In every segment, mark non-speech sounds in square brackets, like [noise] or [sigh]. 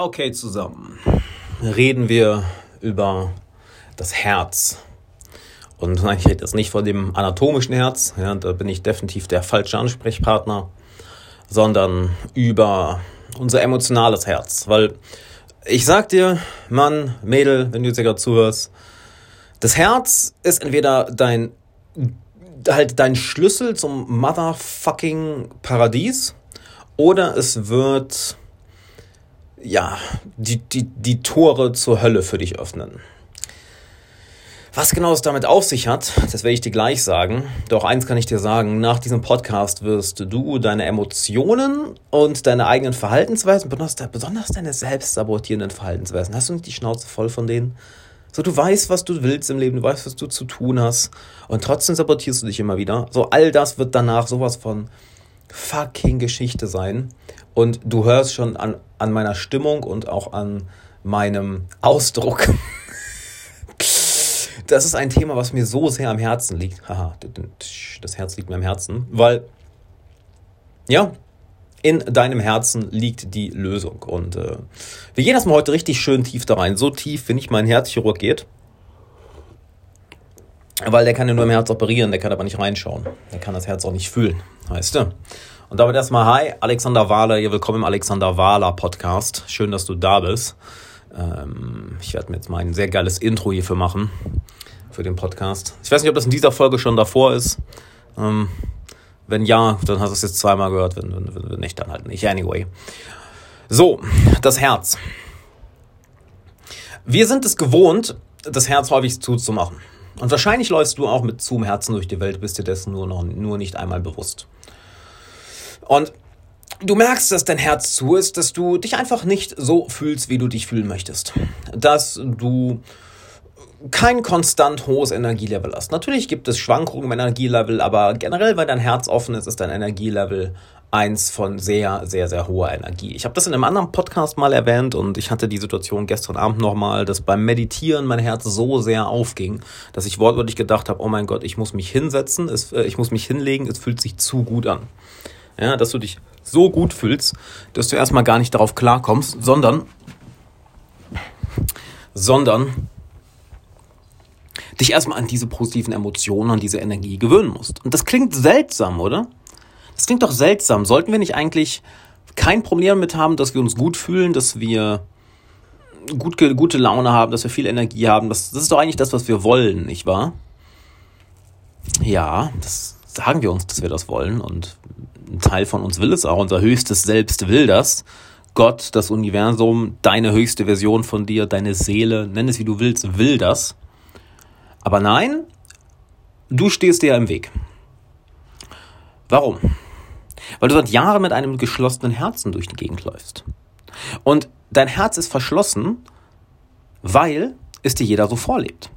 Okay, zusammen. Reden wir über das Herz. Und [laughs] ich rede jetzt nicht von dem anatomischen Herz, ja, da bin ich definitiv der falsche Ansprechpartner, sondern über unser emotionales Herz. Weil ich sag dir, Mann, Mädel, wenn du jetzt gerade zuhörst, das Herz ist entweder dein, halt dein Schlüssel zum motherfucking Paradies oder es wird, ja, die, die, die Tore zur Hölle für dich öffnen. Was genau es damit auf sich hat, das werde ich dir gleich sagen. Doch eins kann ich dir sagen, nach diesem Podcast wirst du deine Emotionen und deine eigenen Verhaltensweisen, besonders deine selbstsabotierenden Verhaltensweisen, hast du nicht die Schnauze voll von denen? So, du weißt, was du willst im Leben, du weißt, was du zu tun hast und trotzdem sabotierst du dich immer wieder. So, all das wird danach sowas von fucking Geschichte sein. Und du hörst schon an, an meiner Stimmung und auch an meinem Ausdruck. [laughs] das ist ein Thema, was mir so sehr am Herzen liegt. Haha, das Herz liegt mir am Herzen, weil, ja, in deinem Herzen liegt die Lösung. Und äh, wir gehen erstmal heute richtig schön tief da rein. So tief, wie nicht mein Herzchirurg geht. Weil der kann ja nur im Herz operieren, der kann aber nicht reinschauen. Der kann das Herz auch nicht fühlen, weißt du? Und damit erstmal Hi, Alexander Wahler, hier willkommen im Alexander Wahler Podcast. Schön, dass du da bist. Ähm, ich werde mir jetzt mal ein sehr geiles Intro hierfür machen, für den Podcast. Ich weiß nicht, ob das in dieser Folge schon davor ist. Ähm, wenn ja, dann hast du es jetzt zweimal gehört. Wenn, wenn, wenn nicht, dann halt nicht. Anyway. So, das Herz. Wir sind es gewohnt, das Herz häufig zuzumachen. Und wahrscheinlich läufst du auch mit zum Herzen durch die Welt, bist dir dessen nur, noch, nur nicht einmal bewusst. Und du merkst, dass dein Herz zu ist, dass du dich einfach nicht so fühlst, wie du dich fühlen möchtest. Dass du kein konstant hohes Energielevel hast. Natürlich gibt es Schwankungen im Energielevel, aber generell, weil dein Herz offen ist, ist dein Energielevel eins von sehr, sehr, sehr hoher Energie. Ich habe das in einem anderen Podcast mal erwähnt und ich hatte die Situation gestern Abend nochmal, dass beim Meditieren mein Herz so sehr aufging, dass ich wortwörtlich gedacht habe, oh mein Gott, ich muss mich hinsetzen, es, äh, ich muss mich hinlegen, es fühlt sich zu gut an. Ja, dass du dich so gut fühlst, dass du erstmal gar nicht darauf klarkommst, sondern, sondern dich erstmal an diese positiven Emotionen, an diese Energie gewöhnen musst. Und das klingt seltsam, oder? Das klingt doch seltsam. Sollten wir nicht eigentlich kein Problem damit haben, dass wir uns gut fühlen, dass wir gut, gute Laune haben, dass wir viel Energie haben? Das, das ist doch eigentlich das, was wir wollen, nicht wahr? Ja, das sagen wir uns, dass wir das wollen. Und ein Teil von uns will es auch. Unser höchstes Selbst will das. Gott, das Universum, deine höchste Version von dir, deine Seele, nenn es wie du willst, will das. Aber nein, du stehst dir im Weg. Warum? Weil du seit Jahren mit einem geschlossenen Herzen durch die Gegend läufst. Und dein Herz ist verschlossen, weil es dir jeder so vorlebt.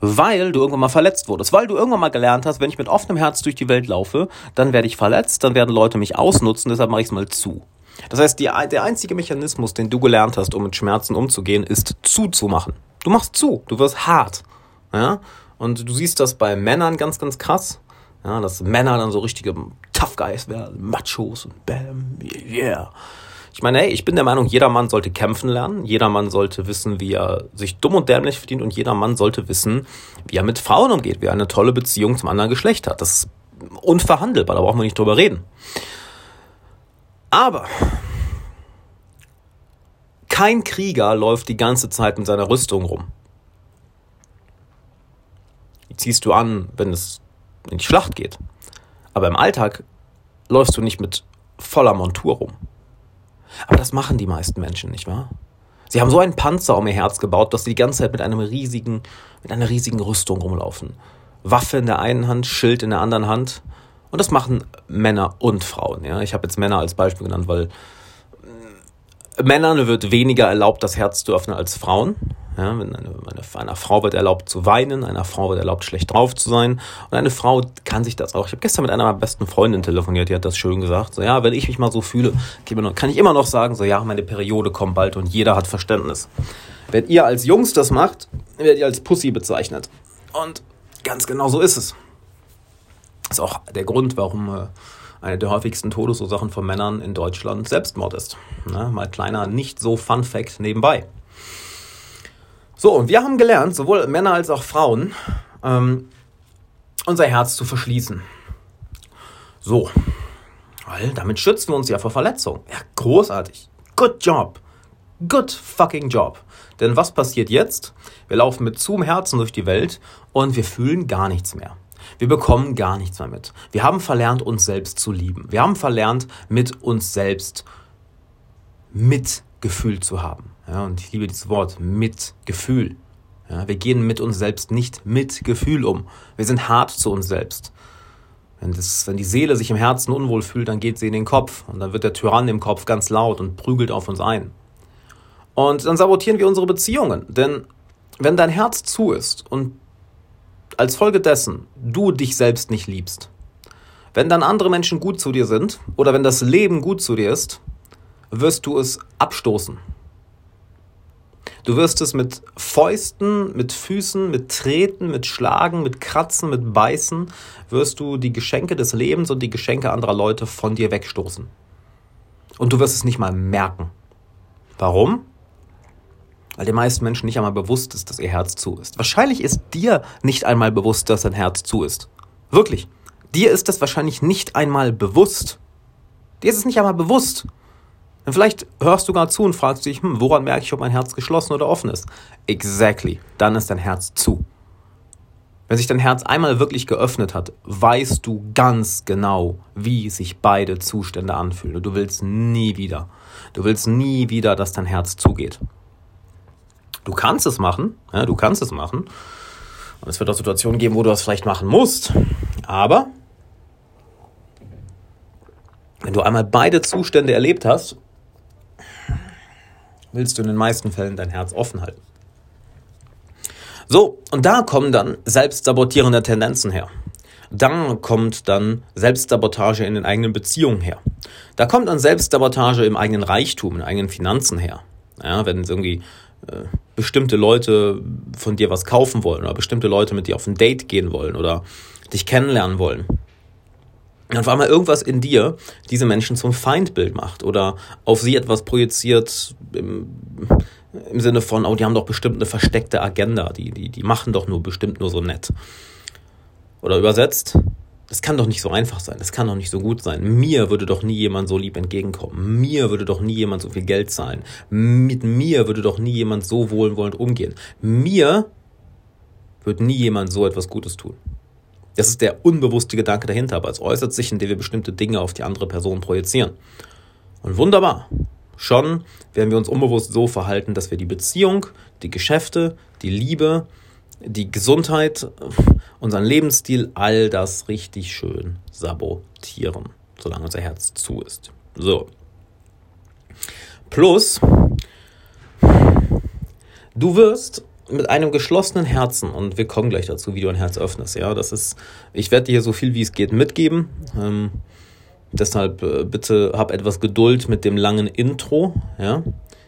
Weil du irgendwann mal verletzt wurdest. Weil du irgendwann mal gelernt hast, wenn ich mit offenem Herz durch die Welt laufe, dann werde ich verletzt, dann werden Leute mich ausnutzen, deshalb mache ich es mal zu. Das heißt, die, der einzige Mechanismus, den du gelernt hast, um mit Schmerzen umzugehen, ist zuzumachen. Du machst zu, du wirst hart. Ja? Und du siehst das bei Männern ganz, ganz krass. Ja, dass Männer dann so richtige Tough Guys werden, Machos und Bam, yeah. Ich meine, hey, ich bin der Meinung, jeder Mann sollte kämpfen lernen, jeder Mann sollte wissen, wie er sich dumm und dämlich verdient und jeder Mann sollte wissen, wie er mit Frauen umgeht, wie er eine tolle Beziehung zum anderen Geschlecht hat. Das ist unverhandelbar, da brauchen wir nicht drüber reden. Aber kein Krieger läuft die ganze Zeit mit seiner Rüstung rum. Die ziehst du an, wenn es in die Schlacht geht. Aber im Alltag läufst du nicht mit voller Montur rum. Aber das machen die meisten Menschen, nicht wahr? Sie haben so einen Panzer um ihr Herz gebaut, dass sie die ganze Zeit mit einem riesigen, mit einer riesigen Rüstung rumlaufen. Waffe in der einen Hand, Schild in der anderen Hand. Und das machen Männer und Frauen. Ja? Ich habe jetzt Männer als Beispiel genannt, weil Männern wird weniger erlaubt, das Herz zu öffnen als Frauen. Ja, wenn eine, eine, einer Frau wird erlaubt zu weinen, einer Frau wird erlaubt, schlecht drauf zu sein. Und eine Frau kann sich das auch. Ich habe gestern mit einer meiner besten Freundinnen telefoniert, die hat das schön gesagt. So, ja, wenn ich mich mal so fühle, kann ich immer noch sagen, so, ja, meine Periode kommt bald und jeder hat Verständnis. Wenn ihr als Jungs das macht, werdet ihr als Pussy bezeichnet. Und ganz genau so ist es. Das ist auch der Grund, warum äh, eine der häufigsten Todesursachen von Männern in Deutschland Selbstmord ist. Ne? Mal kleiner, nicht so Fun Fact nebenbei. So, und wir haben gelernt, sowohl Männer als auch Frauen, ähm, unser Herz zu verschließen. So, weil damit schützen wir uns ja vor Verletzungen. Ja, großartig. Good job. Good fucking job. Denn was passiert jetzt? Wir laufen mit zum Herzen durch die Welt und wir fühlen gar nichts mehr. Wir bekommen gar nichts mehr mit. Wir haben verlernt, uns selbst zu lieben. Wir haben verlernt, mit uns selbst Mitgefühl zu haben. Ja, und ich liebe dieses Wort, Mitgefühl. Ja, wir gehen mit uns selbst nicht mit Gefühl um. Wir sind hart zu uns selbst. Wenn, das, wenn die Seele sich im Herzen unwohl fühlt, dann geht sie in den Kopf und dann wird der Tyrann im Kopf ganz laut und prügelt auf uns ein. Und dann sabotieren wir unsere Beziehungen. Denn wenn dein Herz zu ist und als Folge dessen du dich selbst nicht liebst, wenn dann andere Menschen gut zu dir sind oder wenn das Leben gut zu dir ist, wirst du es abstoßen. Du wirst es mit Fäusten, mit Füßen, mit Treten, mit Schlagen, mit Kratzen, mit Beißen, wirst du die Geschenke des Lebens und die Geschenke anderer Leute von dir wegstoßen. Und du wirst es nicht mal merken. Warum? Weil den meisten Menschen nicht einmal bewusst ist, dass ihr Herz zu ist. Wahrscheinlich ist dir nicht einmal bewusst, dass dein Herz zu ist. Wirklich. Dir ist das wahrscheinlich nicht einmal bewusst. Dir ist es nicht einmal bewusst. Und vielleicht hörst du gar zu und fragst dich, hm, woran merke ich, ob mein Herz geschlossen oder offen ist? Exactly. Dann ist dein Herz zu. Wenn sich dein Herz einmal wirklich geöffnet hat, weißt du ganz genau, wie sich beide Zustände anfühlen. Und du willst nie wieder. Du willst nie wieder, dass dein Herz zugeht. Du kannst es machen, ja, du kannst es machen. Und es wird auch Situationen geben, wo du das vielleicht machen musst. Aber wenn du einmal beide Zustände erlebt hast, willst du in den meisten Fällen dein Herz offen halten. So, und da kommen dann selbstsabotierende Tendenzen her. Da kommt dann Selbstsabotage in den eigenen Beziehungen her. Da kommt dann Selbstsabotage im eigenen Reichtum, in eigenen Finanzen her. Ja, wenn irgendwie äh, bestimmte Leute von dir was kaufen wollen oder bestimmte Leute mit dir auf ein Date gehen wollen oder dich kennenlernen wollen und auf einmal irgendwas in dir diese Menschen zum Feindbild macht oder auf sie etwas projiziert im, im Sinne von, oh, die haben doch bestimmt eine versteckte Agenda, die, die, die machen doch nur bestimmt nur so nett. Oder übersetzt, das kann doch nicht so einfach sein, das kann doch nicht so gut sein. Mir würde doch nie jemand so lieb entgegenkommen. Mir würde doch nie jemand so viel Geld zahlen. Mit mir würde doch nie jemand so wohlwollend umgehen. Mir würde nie jemand so etwas Gutes tun. Das ist der unbewusste Gedanke dahinter, aber es äußert sich, indem wir bestimmte Dinge auf die andere Person projizieren. Und wunderbar. Schon werden wir uns unbewusst so verhalten, dass wir die Beziehung, die Geschäfte, die Liebe, die Gesundheit, unseren Lebensstil, all das richtig schön sabotieren, solange unser Herz zu ist. So. Plus, du wirst mit einem geschlossenen Herzen und wir kommen gleich dazu, wie du ein Herz öffnest. Ja, das ist, ich werde dir so viel wie es geht mitgeben. Ähm, deshalb äh, bitte hab etwas Geduld mit dem langen Intro. Ja,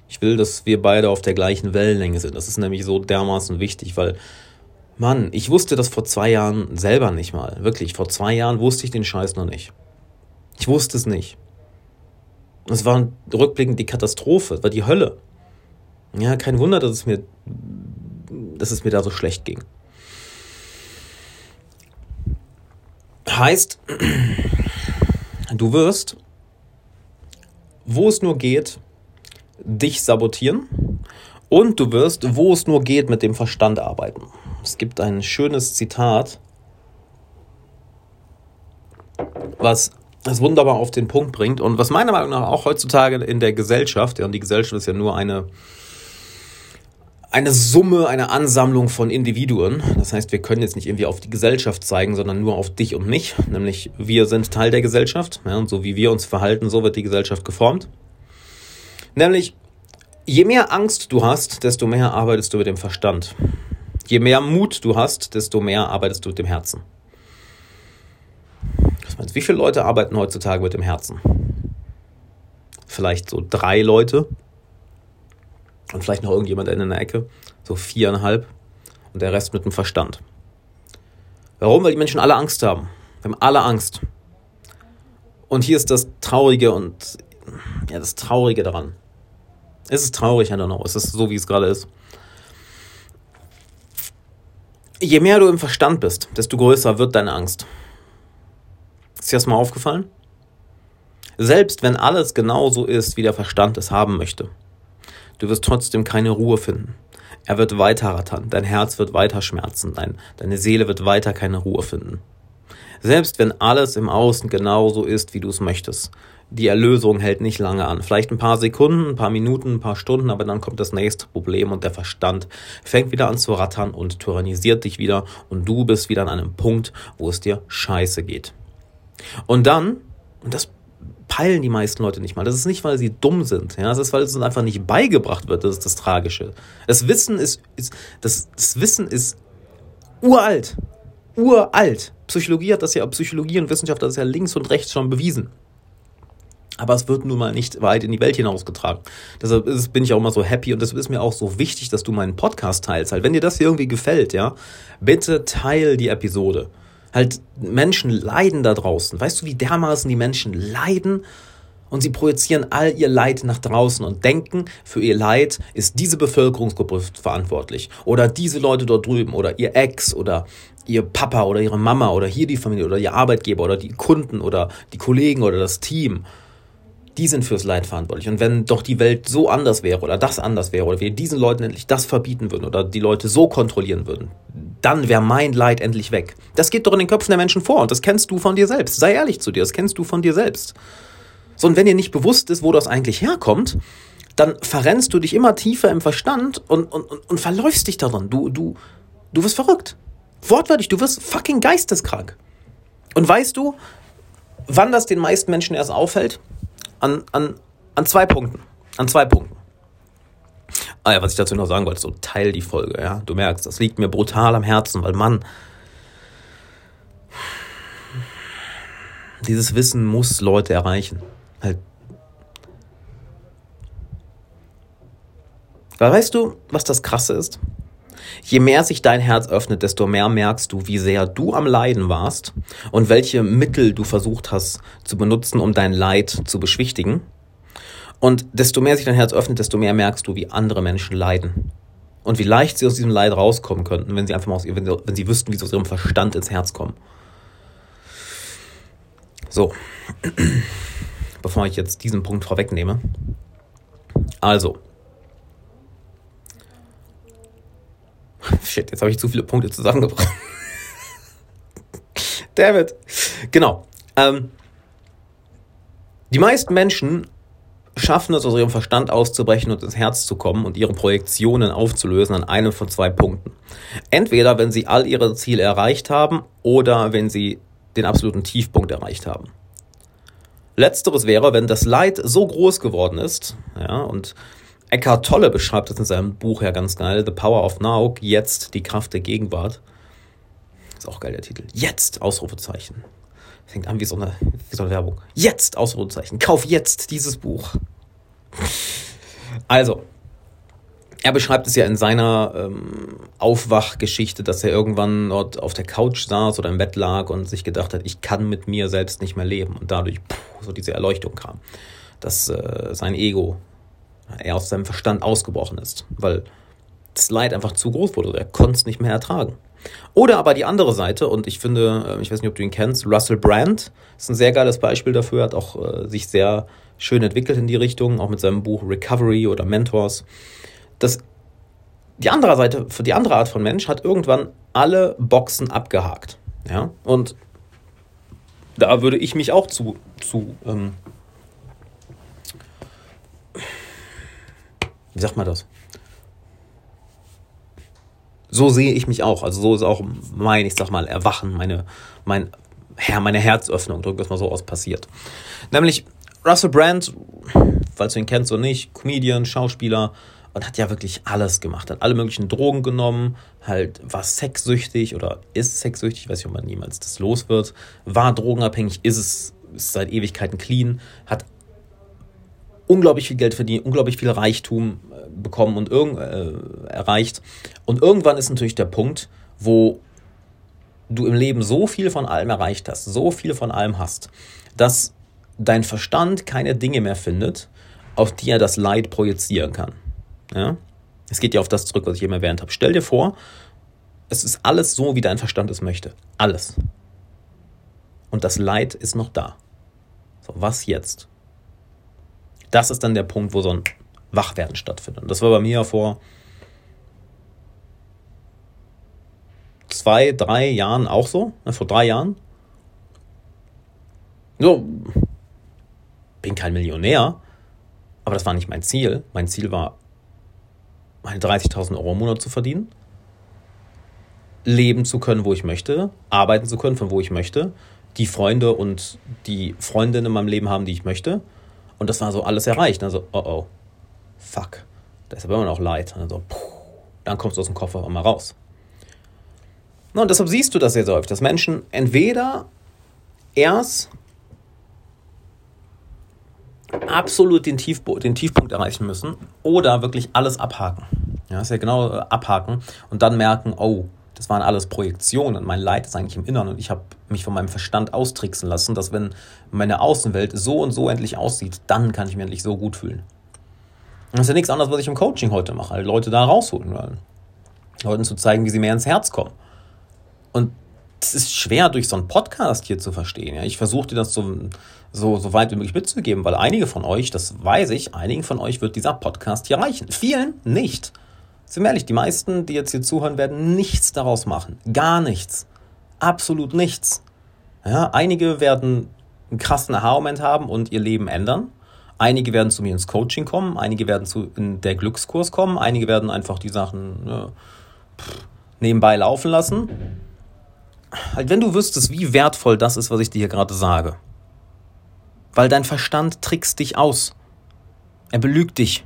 ich will, dass wir beide auf der gleichen Wellenlänge sind. Das ist nämlich so dermaßen wichtig, weil Mann, ich wusste das vor zwei Jahren selber nicht mal. Wirklich, vor zwei Jahren wusste ich den Scheiß noch nicht. Ich wusste es nicht. Es war rückblickend die Katastrophe, es war die Hölle. Ja, kein Wunder, dass es mir dass es mir da so schlecht ging. Heißt, du wirst, wo es nur geht, dich sabotieren und du wirst, wo es nur geht, mit dem Verstand arbeiten. Es gibt ein schönes Zitat, was es wunderbar auf den Punkt bringt und was meiner Meinung nach auch heutzutage in der Gesellschaft, ja, und die Gesellschaft ist ja nur eine eine Summe, eine Ansammlung von Individuen. Das heißt, wir können jetzt nicht irgendwie auf die Gesellschaft zeigen, sondern nur auf dich und mich. Nämlich, wir sind Teil der Gesellschaft. Ja, und so wie wir uns verhalten, so wird die Gesellschaft geformt. Nämlich, je mehr Angst du hast, desto mehr arbeitest du mit dem Verstand. Je mehr Mut du hast, desto mehr arbeitest du mit dem Herzen. Was meinst, wie viele Leute arbeiten heutzutage mit dem Herzen? Vielleicht so drei Leute, und vielleicht noch irgendjemand in der Ecke, so viereinhalb und der Rest mit dem Verstand. Warum? Weil die Menschen alle Angst haben. Wir haben alle Angst. Und hier ist das Traurige und ja, das Traurige daran. Es ist traurig, I don't know. Es ist so, wie es gerade ist. Je mehr du im Verstand bist, desto größer wird deine Angst. Ist dir das mal aufgefallen? Selbst wenn alles genauso ist, wie der Verstand es haben möchte, du wirst trotzdem keine Ruhe finden. Er wird weiter rattern, dein Herz wird weiter schmerzen, dein, deine Seele wird weiter keine Ruhe finden. Selbst wenn alles im Außen genauso ist, wie du es möchtest. Die Erlösung hält nicht lange an. Vielleicht ein paar Sekunden, ein paar Minuten, ein paar Stunden, aber dann kommt das nächste Problem und der Verstand fängt wieder an zu rattern und tyrannisiert dich wieder und du bist wieder an einem Punkt, wo es dir scheiße geht. Und dann, und das peilen die meisten Leute nicht mal. Das ist nicht, weil sie dumm sind. Ja, das ist, weil es uns einfach nicht beigebracht wird. Das ist das Tragische. Das Wissen ist, ist das, das Wissen ist uralt. Uralt. Psychologie hat das ja, Psychologie und Wissenschaft hat das ja links und rechts schon bewiesen. Aber es wird nun mal nicht weit in die Welt hinausgetragen. Deshalb ist, bin ich auch immer so happy und deshalb ist mir auch so wichtig, dass du meinen Podcast teilst. Halt, wenn dir das hier irgendwie gefällt, ja, bitte teil die Episode. Halt, Menschen leiden da draußen. Weißt du, wie dermaßen die Menschen leiden? Und sie projizieren all ihr Leid nach draußen und denken, für ihr Leid ist diese Bevölkerungsgruppe verantwortlich. Oder diese Leute dort drüben. Oder ihr Ex. Oder ihr Papa. Oder ihre Mama. Oder hier die Familie. Oder ihr Arbeitgeber. Oder die Kunden. Oder die Kollegen. Oder das Team die sind fürs Leid verantwortlich. Und wenn doch die Welt so anders wäre oder das anders wäre oder wir diesen Leuten endlich das verbieten würden oder die Leute so kontrollieren würden, dann wäre mein Leid endlich weg. Das geht doch in den Köpfen der Menschen vor und das kennst du von dir selbst. Sei ehrlich zu dir, das kennst du von dir selbst. So, und wenn dir nicht bewusst ist, wo das eigentlich herkommt, dann verrennst du dich immer tiefer im Verstand und, und, und, und verläufst dich daran. Du, du, du wirst verrückt. Wortwörtlich, du wirst fucking geisteskrank. Und weißt du, wann das den meisten Menschen erst auffällt? An, an, an zwei Punkten. An zwei Punkten. Ah ja, was ich dazu noch sagen wollte, so teil die Folge, ja. Du merkst, das liegt mir brutal am Herzen, weil Mann, dieses Wissen muss Leute erreichen. Halt. Weil weißt du, was das Krasse ist? Je mehr sich dein Herz öffnet, desto mehr merkst du, wie sehr du am Leiden warst und welche Mittel du versucht hast zu benutzen, um dein Leid zu beschwichtigen. Und desto mehr sich dein Herz öffnet, desto mehr merkst du, wie andere Menschen leiden. Und wie leicht sie aus diesem Leid rauskommen könnten, wenn sie einfach mal aus, wenn wenn sie wüssten, wie sie aus ihrem Verstand ins Herz kommen. So. [clears throat] Bevor ich jetzt diesen Punkt vorwegnehme. Also, Shit, jetzt habe ich zu viele Punkte zusammengebracht. [laughs] David. Genau. Ähm, die meisten Menschen schaffen es, aus ihrem Verstand auszubrechen und ins Herz zu kommen und ihre Projektionen aufzulösen an einem von zwei Punkten. Entweder, wenn sie all ihre Ziele erreicht haben oder wenn sie den absoluten Tiefpunkt erreicht haben. Letzteres wäre, wenn das Leid so groß geworden ist, ja, und Eckhart Tolle beschreibt das in seinem Buch ja ganz geil. The Power of Now, jetzt die Kraft der Gegenwart. Ist auch geil der Titel. Jetzt, Ausrufezeichen. Fängt an wie so eine, wie so eine Werbung. Jetzt, Ausrufezeichen. Kauf jetzt dieses Buch. [laughs] Also, er beschreibt es ja in seiner ähm, Aufwachgeschichte, dass er irgendwann dort auf der Couch saß oder im Bett lag und sich gedacht hat, ich kann mit mir selbst nicht mehr leben. Und dadurch puh, so diese Erleuchtung kam, dass äh, sein Ego er aus seinem Verstand ausgebrochen ist, weil das Leid einfach zu groß wurde. Er konnte es nicht mehr ertragen. Oder aber die andere Seite, und ich finde, äh, ich weiß nicht, ob du ihn kennst, Russell Brand ist ein sehr geiles Beispiel dafür, hat auch äh, sich sehr schön entwickelt in die Richtung, auch mit seinem Buch Recovery oder Mentors. Das, die andere Seite, für die andere Art von Mensch hat irgendwann alle Boxen abgehakt. Ja, und da würde ich mich auch zu, zu ähm, wie sagt man das? So sehe ich mich auch. Also so ist auch mein, ich sag mal, Erwachen, meine, mein, Herr, meine Herzöffnung, drück das mal so aus, passiert. Nämlich Russell Brand, falls du ihn kennst oder nicht, Comedian, Schauspieler und hat ja wirklich alles gemacht. Hat alle möglichen Drogen genommen, halt war sexsüchtig oder ist sexsüchtig, weiß ich, ob man niemals das los wird, war drogenabhängig, ist es, ist seit Ewigkeiten clean, hat unglaublich viel Geld verdient, unglaublich viel Reichtum äh, bekommen und irgend, äh, erreicht. Und irgendwann ist natürlich der Punkt, wo du im Leben so viel von allem erreicht hast, so viel von allem hast, dass dein Verstand keine Dinge mehr findet, auf die er das Leid projizieren kann. Ja? Es geht ja auf das zurück, was ich eben erwähnt habe. Stell dir vor, es ist alles so, wie dein Verstand es möchte. Alles. Und das Leid ist noch da. So, was jetzt? Das ist dann der Punkt, wo so ein Wachwerden stattfindet. Und das war bei mir vor zwei, drei Jahren auch so. Ne, vor drei Jahren. So, bin kein Millionär, aber das war nicht mein Ziel. Mein Ziel war, meine 30.000 Euro im Monat zu verdienen, leben zu können, wo ich möchte, arbeiten zu können, von wo ich möchte, die Freunde und die Freundinnen in meinem Leben haben, die ich möchte. Und das war so alles erreicht. Also, oh oh, fuck, da ist aber immer noch Leid. Also, dann kommst du aus dem Koffer mal raus. und deshalb siehst du das sehr häufig, dass Menschen entweder erst absolut den, Tiefbo den Tiefpunkt erreichen müssen oder wirklich alles abhaken. Ja, das ist ja genau äh, abhaken und dann merken, oh, das waren alles Projektionen. Mein Leid ist eigentlich im Inneren und ich habe mich von meinem Verstand austricksen lassen, dass wenn meine Außenwelt so und so endlich aussieht, dann kann ich mich endlich so gut fühlen. Das ist ja nichts anderes, was ich im Coaching heute mache, halt Leute da rausholen wollen. Leuten zu zeigen, wie sie mehr ins Herz kommen. Und es ist schwer durch so einen Podcast hier zu verstehen. Ja? Ich versuche dir das so, so, so weit wie möglich mitzugeben, weil einige von euch, das weiß ich, einigen von euch wird dieser Podcast hier reichen. Vielen nicht. Sind wir ehrlich, die meisten, die jetzt hier zuhören, werden nichts daraus machen. Gar nichts. Absolut nichts. Ja, einige werden einen krassen Aha-Moment haben und ihr Leben ändern. Einige werden zu mir ins Coaching kommen, einige werden zu in der Glückskurs kommen, einige werden einfach die Sachen ja, nebenbei laufen lassen halt, wenn du wüsstest, wie wertvoll das ist, was ich dir hier gerade sage. Weil dein Verstand trickst dich aus. Er belügt dich.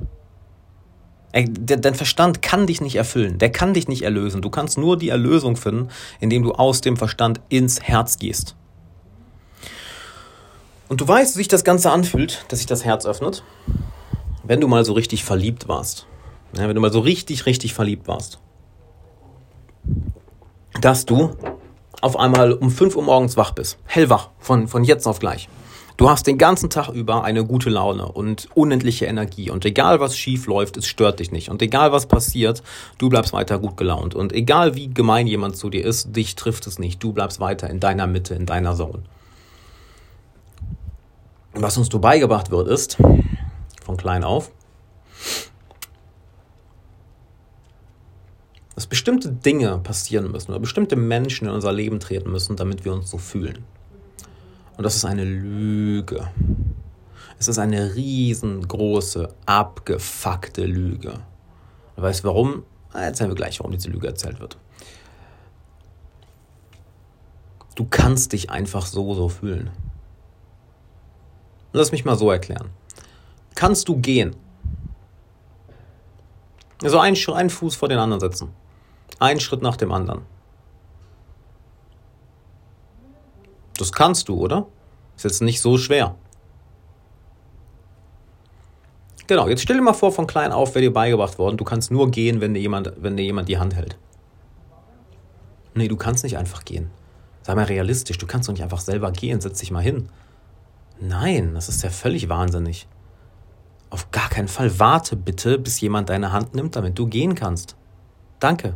Dein Verstand kann dich nicht erfüllen. Der kann dich nicht erlösen. Du kannst nur die Erlösung finden, indem du aus dem Verstand ins Herz gehst. Und du weißt, wie sich das Ganze anfühlt, dass sich das Herz öffnet, wenn du mal so richtig verliebt warst. Ja, wenn du mal so richtig, richtig verliebt warst. Dass du auf einmal um 5 Uhr morgens wach bist. Hellwach, von, von jetzt auf gleich. Du hast den ganzen Tag über eine gute Laune und unendliche Energie. Und egal was schief läuft, es stört dich nicht. Und egal was passiert, du bleibst weiter gut gelaunt. Und egal wie gemein jemand zu dir ist, dich trifft es nicht. Du bleibst weiter in deiner Mitte, in deiner Zone. Was uns du beigebracht wird, ist, von klein auf, dass bestimmte Dinge passieren müssen oder bestimmte Menschen in unser Leben treten müssen, damit wir uns so fühlen. Und das ist eine Lüge. Es ist eine riesengroße, abgefuckte Lüge. Du weißt warum? Erzählen wir gleich, warum diese Lüge erzählt wird. Du kannst dich einfach so, so fühlen. Lass mich mal so erklären. Kannst du gehen? Also einen, einen Fuß vor den anderen setzen. Ein Schritt nach dem anderen. Das kannst du, oder? Ist jetzt nicht so schwer. Genau, jetzt stell dir mal vor, von klein auf wäre dir beigebracht worden, du kannst nur gehen, wenn dir jemand, wenn dir jemand die Hand hält. Nee, du kannst nicht einfach gehen. Sei mal realistisch, du kannst doch nicht einfach selber gehen, setz dich mal hin. Nein, das ist ja völlig wahnsinnig. Auf gar keinen Fall warte bitte, bis jemand deine Hand nimmt, damit du gehen kannst. Danke.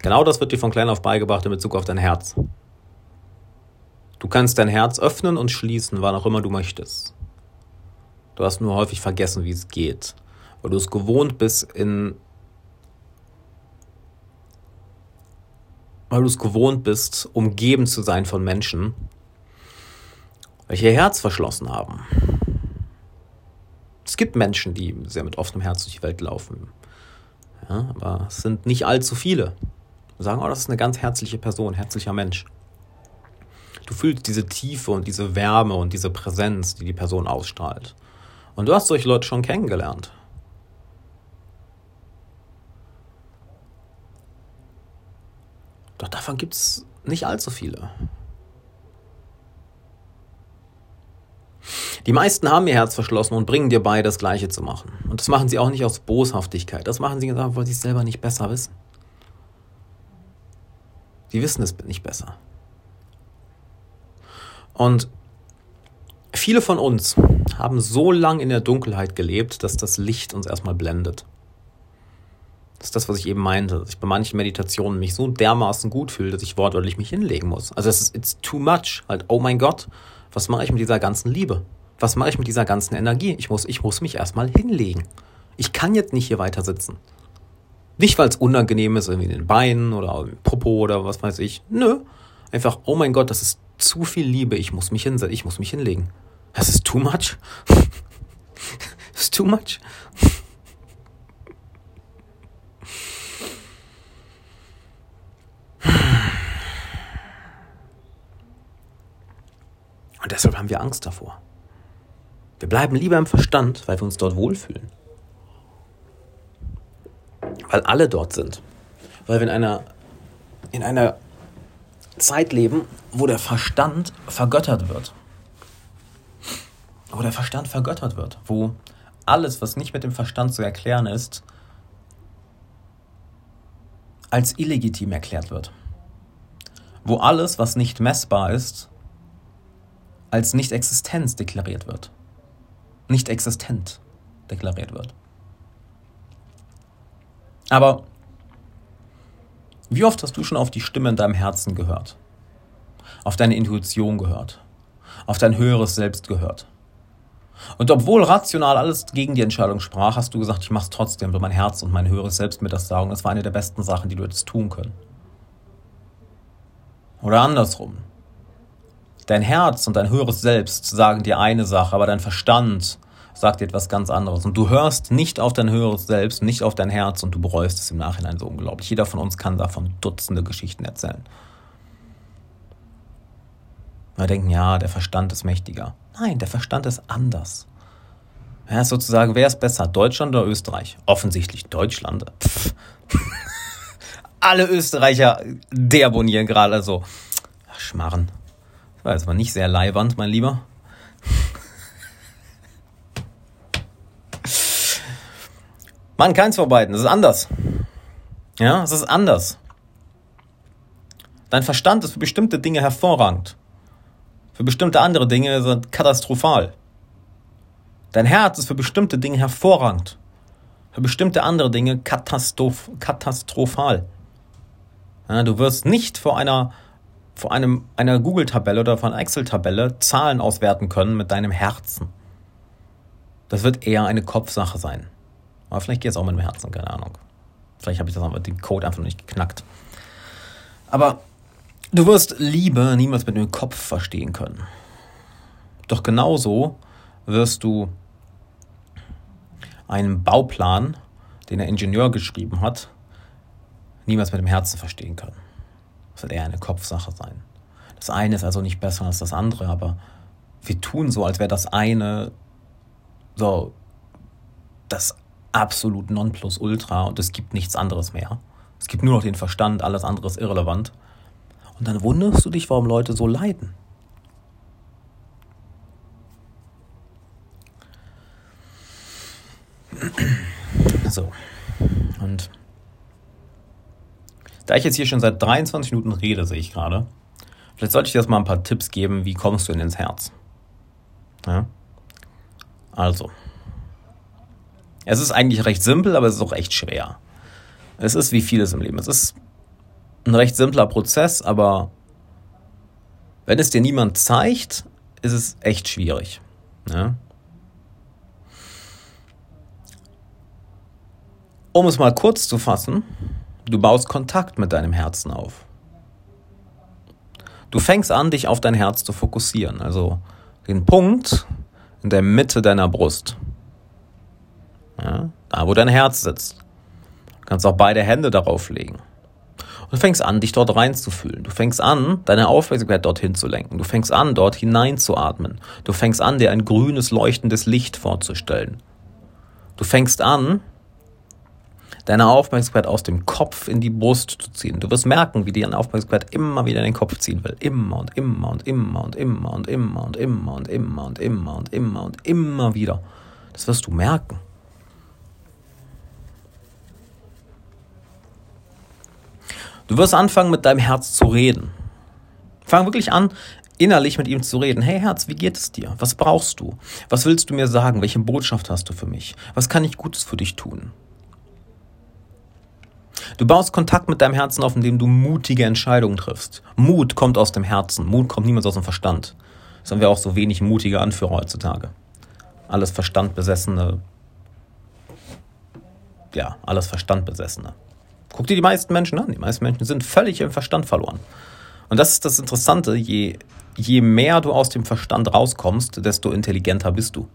Genau das wird dir von klein auf beigebracht in Bezug auf dein Herz. Du kannst dein Herz öffnen und schließen, wann auch immer du möchtest. Du hast nur häufig vergessen, wie es geht, weil du es gewohnt bist, in weil du es gewohnt bist, umgeben zu sein von Menschen, welche ihr Herz verschlossen haben. Es gibt Menschen, die sehr mit offenem Herz durch die Welt laufen. Ja, aber es sind nicht allzu viele und sagen, oh, das ist eine ganz herzliche Person, herzlicher Mensch. Du fühlst diese Tiefe und diese Wärme und diese Präsenz, die die Person ausstrahlt. Und du hast solche Leute schon kennengelernt. Doch davon gibt es nicht allzu viele. Die meisten haben ihr Herz verschlossen und bringen dir bei, das Gleiche zu machen. Und das machen sie auch nicht aus Boshaftigkeit. Das machen sie, weil sie es selber nicht besser wissen. Die wissen es nicht besser. Und viele von uns haben so lange in der Dunkelheit gelebt, dass das Licht uns erstmal blendet. Das ist das, was ich eben meinte, dass ich bei manchen Meditationen mich so dermaßen gut fühle, dass ich wortwörtlich mich hinlegen muss. Also es ist it's too much. Halt, oh mein Gott, was mache ich mit dieser ganzen Liebe? Was mache ich mit dieser ganzen Energie? Ich muss, ich muss mich erstmal hinlegen. Ich kann jetzt nicht hier weiter sitzen. Nicht, weil es unangenehm ist, irgendwie in den Beinen oder im Popo oder was weiß ich. Nö. Einfach, oh mein Gott, das ist zu viel Liebe. Ich muss mich hinsetzen. Ich muss mich hinlegen. Das ist too much. [laughs] das ist too much. Und deshalb haben wir Angst davor. Wir bleiben lieber im Verstand, weil wir uns dort wohlfühlen. Weil alle dort sind. Weil wir in einer, in einer Zeit leben, wo der Verstand vergöttert wird. Wo der Verstand vergöttert wird. Wo alles, was nicht mit dem Verstand zu erklären ist, als illegitim erklärt wird. Wo alles, was nicht messbar ist, als Nicht-Existenz deklariert wird. Nicht existent deklariert wird. Aber wie oft hast du schon auf die Stimme in deinem Herzen gehört? Auf deine Intuition gehört? Auf dein höheres Selbst gehört? Und obwohl rational alles gegen die Entscheidung sprach, hast du gesagt, ich mache es trotzdem, weil mein Herz und mein höheres Selbst mir das sagen. Das war eine der besten Sachen, die du hättest tun können. Oder andersrum. Dein Herz und dein höheres Selbst sagen dir eine Sache, aber dein Verstand sagt dir etwas ganz anderes. Und du hörst nicht auf dein höheres Selbst, nicht auf dein Herz und du bereust es im Nachhinein so unglaublich. Jeder von uns kann davon Dutzende Geschichten erzählen. Wir denken, ja, der Verstand ist mächtiger. Nein, der Verstand ist anders. Ja, sozusagen, wer ist besser, Deutschland oder Österreich? Offensichtlich Deutschland. [laughs] Alle Österreicher deabonnieren gerade so. Schmarren. Das war jetzt mal nicht sehr leiwand, mein Lieber. Mann, keins von beiden. Das ist anders. Ja, es ist anders. Dein Verstand ist für bestimmte Dinge hervorragend. Für bestimmte andere Dinge er katastrophal. Dein Herz ist für bestimmte Dinge hervorragend. Für bestimmte andere Dinge katastroph katastrophal. Ja, du wirst nicht vor einer vor einem, einer Google-Tabelle oder von einer Excel-Tabelle Zahlen auswerten können mit deinem Herzen. Das wird eher eine Kopfsache sein. Aber vielleicht geht es auch mit dem Herzen, keine Ahnung. Vielleicht habe ich das aber den Code einfach noch nicht geknackt. Aber du wirst Liebe niemals mit dem Kopf verstehen können. Doch genauso wirst du einen Bauplan, den der Ingenieur geschrieben hat, niemals mit dem Herzen verstehen können. Das wird eher eine Kopfsache sein. Das eine ist also nicht besser als das andere, aber wir tun so, als wäre das eine so das absolut Nonplusultra und es gibt nichts anderes mehr. Es gibt nur noch den Verstand, alles andere ist irrelevant. Und dann wunderst du dich, warum Leute so leiden. [clears throat] So. Und da ich jetzt hier schon seit 23 Minuten rede, sehe ich gerade, vielleicht sollte ich dir jetzt mal ein paar Tipps geben, wie kommst du in ins Herz. Ja? Also, es ist eigentlich recht simpel, aber es ist auch echt schwer. Es ist wie vieles im Leben. Es ist ein recht simpler Prozess, aber wenn es dir niemand zeigt, ist es echt schwierig. Ja? Um es mal kurz zu fassen, Du baust Kontakt mit deinem Herzen auf. Du fängst an, dich auf dein Herz zu fokussieren, also den Punkt in der Mitte deiner Brust. Ja, da, wo dein Herz sitzt. Du kannst auch beide Hände darauf legen. Und du fängst an, dich dort reinzufühlen. Du fängst an, deine Aufmerksamkeit dorthin zu lenken. Du fängst an, dort hineinzuatmen. Du fängst an, dir ein grünes, leuchtendes Licht vorzustellen. Du fängst an, deine Aufmerksamkeit aus dem Kopf in die Brust zu ziehen. Du wirst merken, wie die Aufmerksamkeit immer wieder in den Kopf ziehen will. Immer und immer und immer und immer und immer und immer und immer und immer und immer und immer wieder. Das wirst du merken. Du wirst anfangen, mit deinem Herz zu reden. Fang wirklich an, innerlich mit ihm zu reden. Hey Herz, wie geht es dir? Was brauchst du? Was willst du mir sagen? Welche Botschaft hast du für mich? Was kann ich Gutes für dich tun? Du baust Kontakt mit deinem Herzen auf, indem du mutige Entscheidungen triffst. Mut kommt aus dem Herzen. Mut kommt niemals aus dem Verstand. Das haben wir auch so wenig mutige Anführer heutzutage. Alles Verstandbesessene. Ja, alles Verstandbesessene. Guck dir die meisten Menschen an. Die meisten Menschen sind völlig im Verstand verloren. Und das ist das Interessante. Je, je mehr du aus dem Verstand rauskommst, desto intelligenter bist du.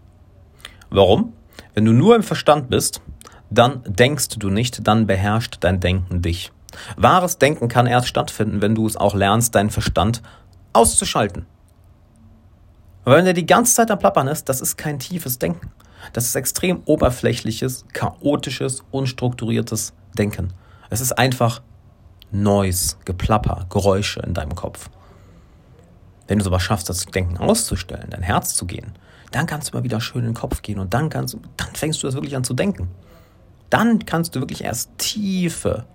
Warum? Wenn du nur im Verstand bist, dann denkst du nicht, dann beherrscht dein Denken dich. Wahres Denken kann erst stattfinden, wenn du es auch lernst, deinen Verstand auszuschalten. Weil wenn der die ganze Zeit am Plappern ist, das ist kein tiefes Denken. Das ist extrem oberflächliches, chaotisches, unstrukturiertes Denken. Es ist einfach Noise, Geplapper, Geräusche in deinem Kopf. Wenn du es aber schaffst, das Denken auszustellen, dein Herz zu gehen, dann kannst du mal wieder schön in den Kopf gehen und dann, kannst, dann fängst du das wirklich an zu denken. Dann kannst du wirklich erst tiefe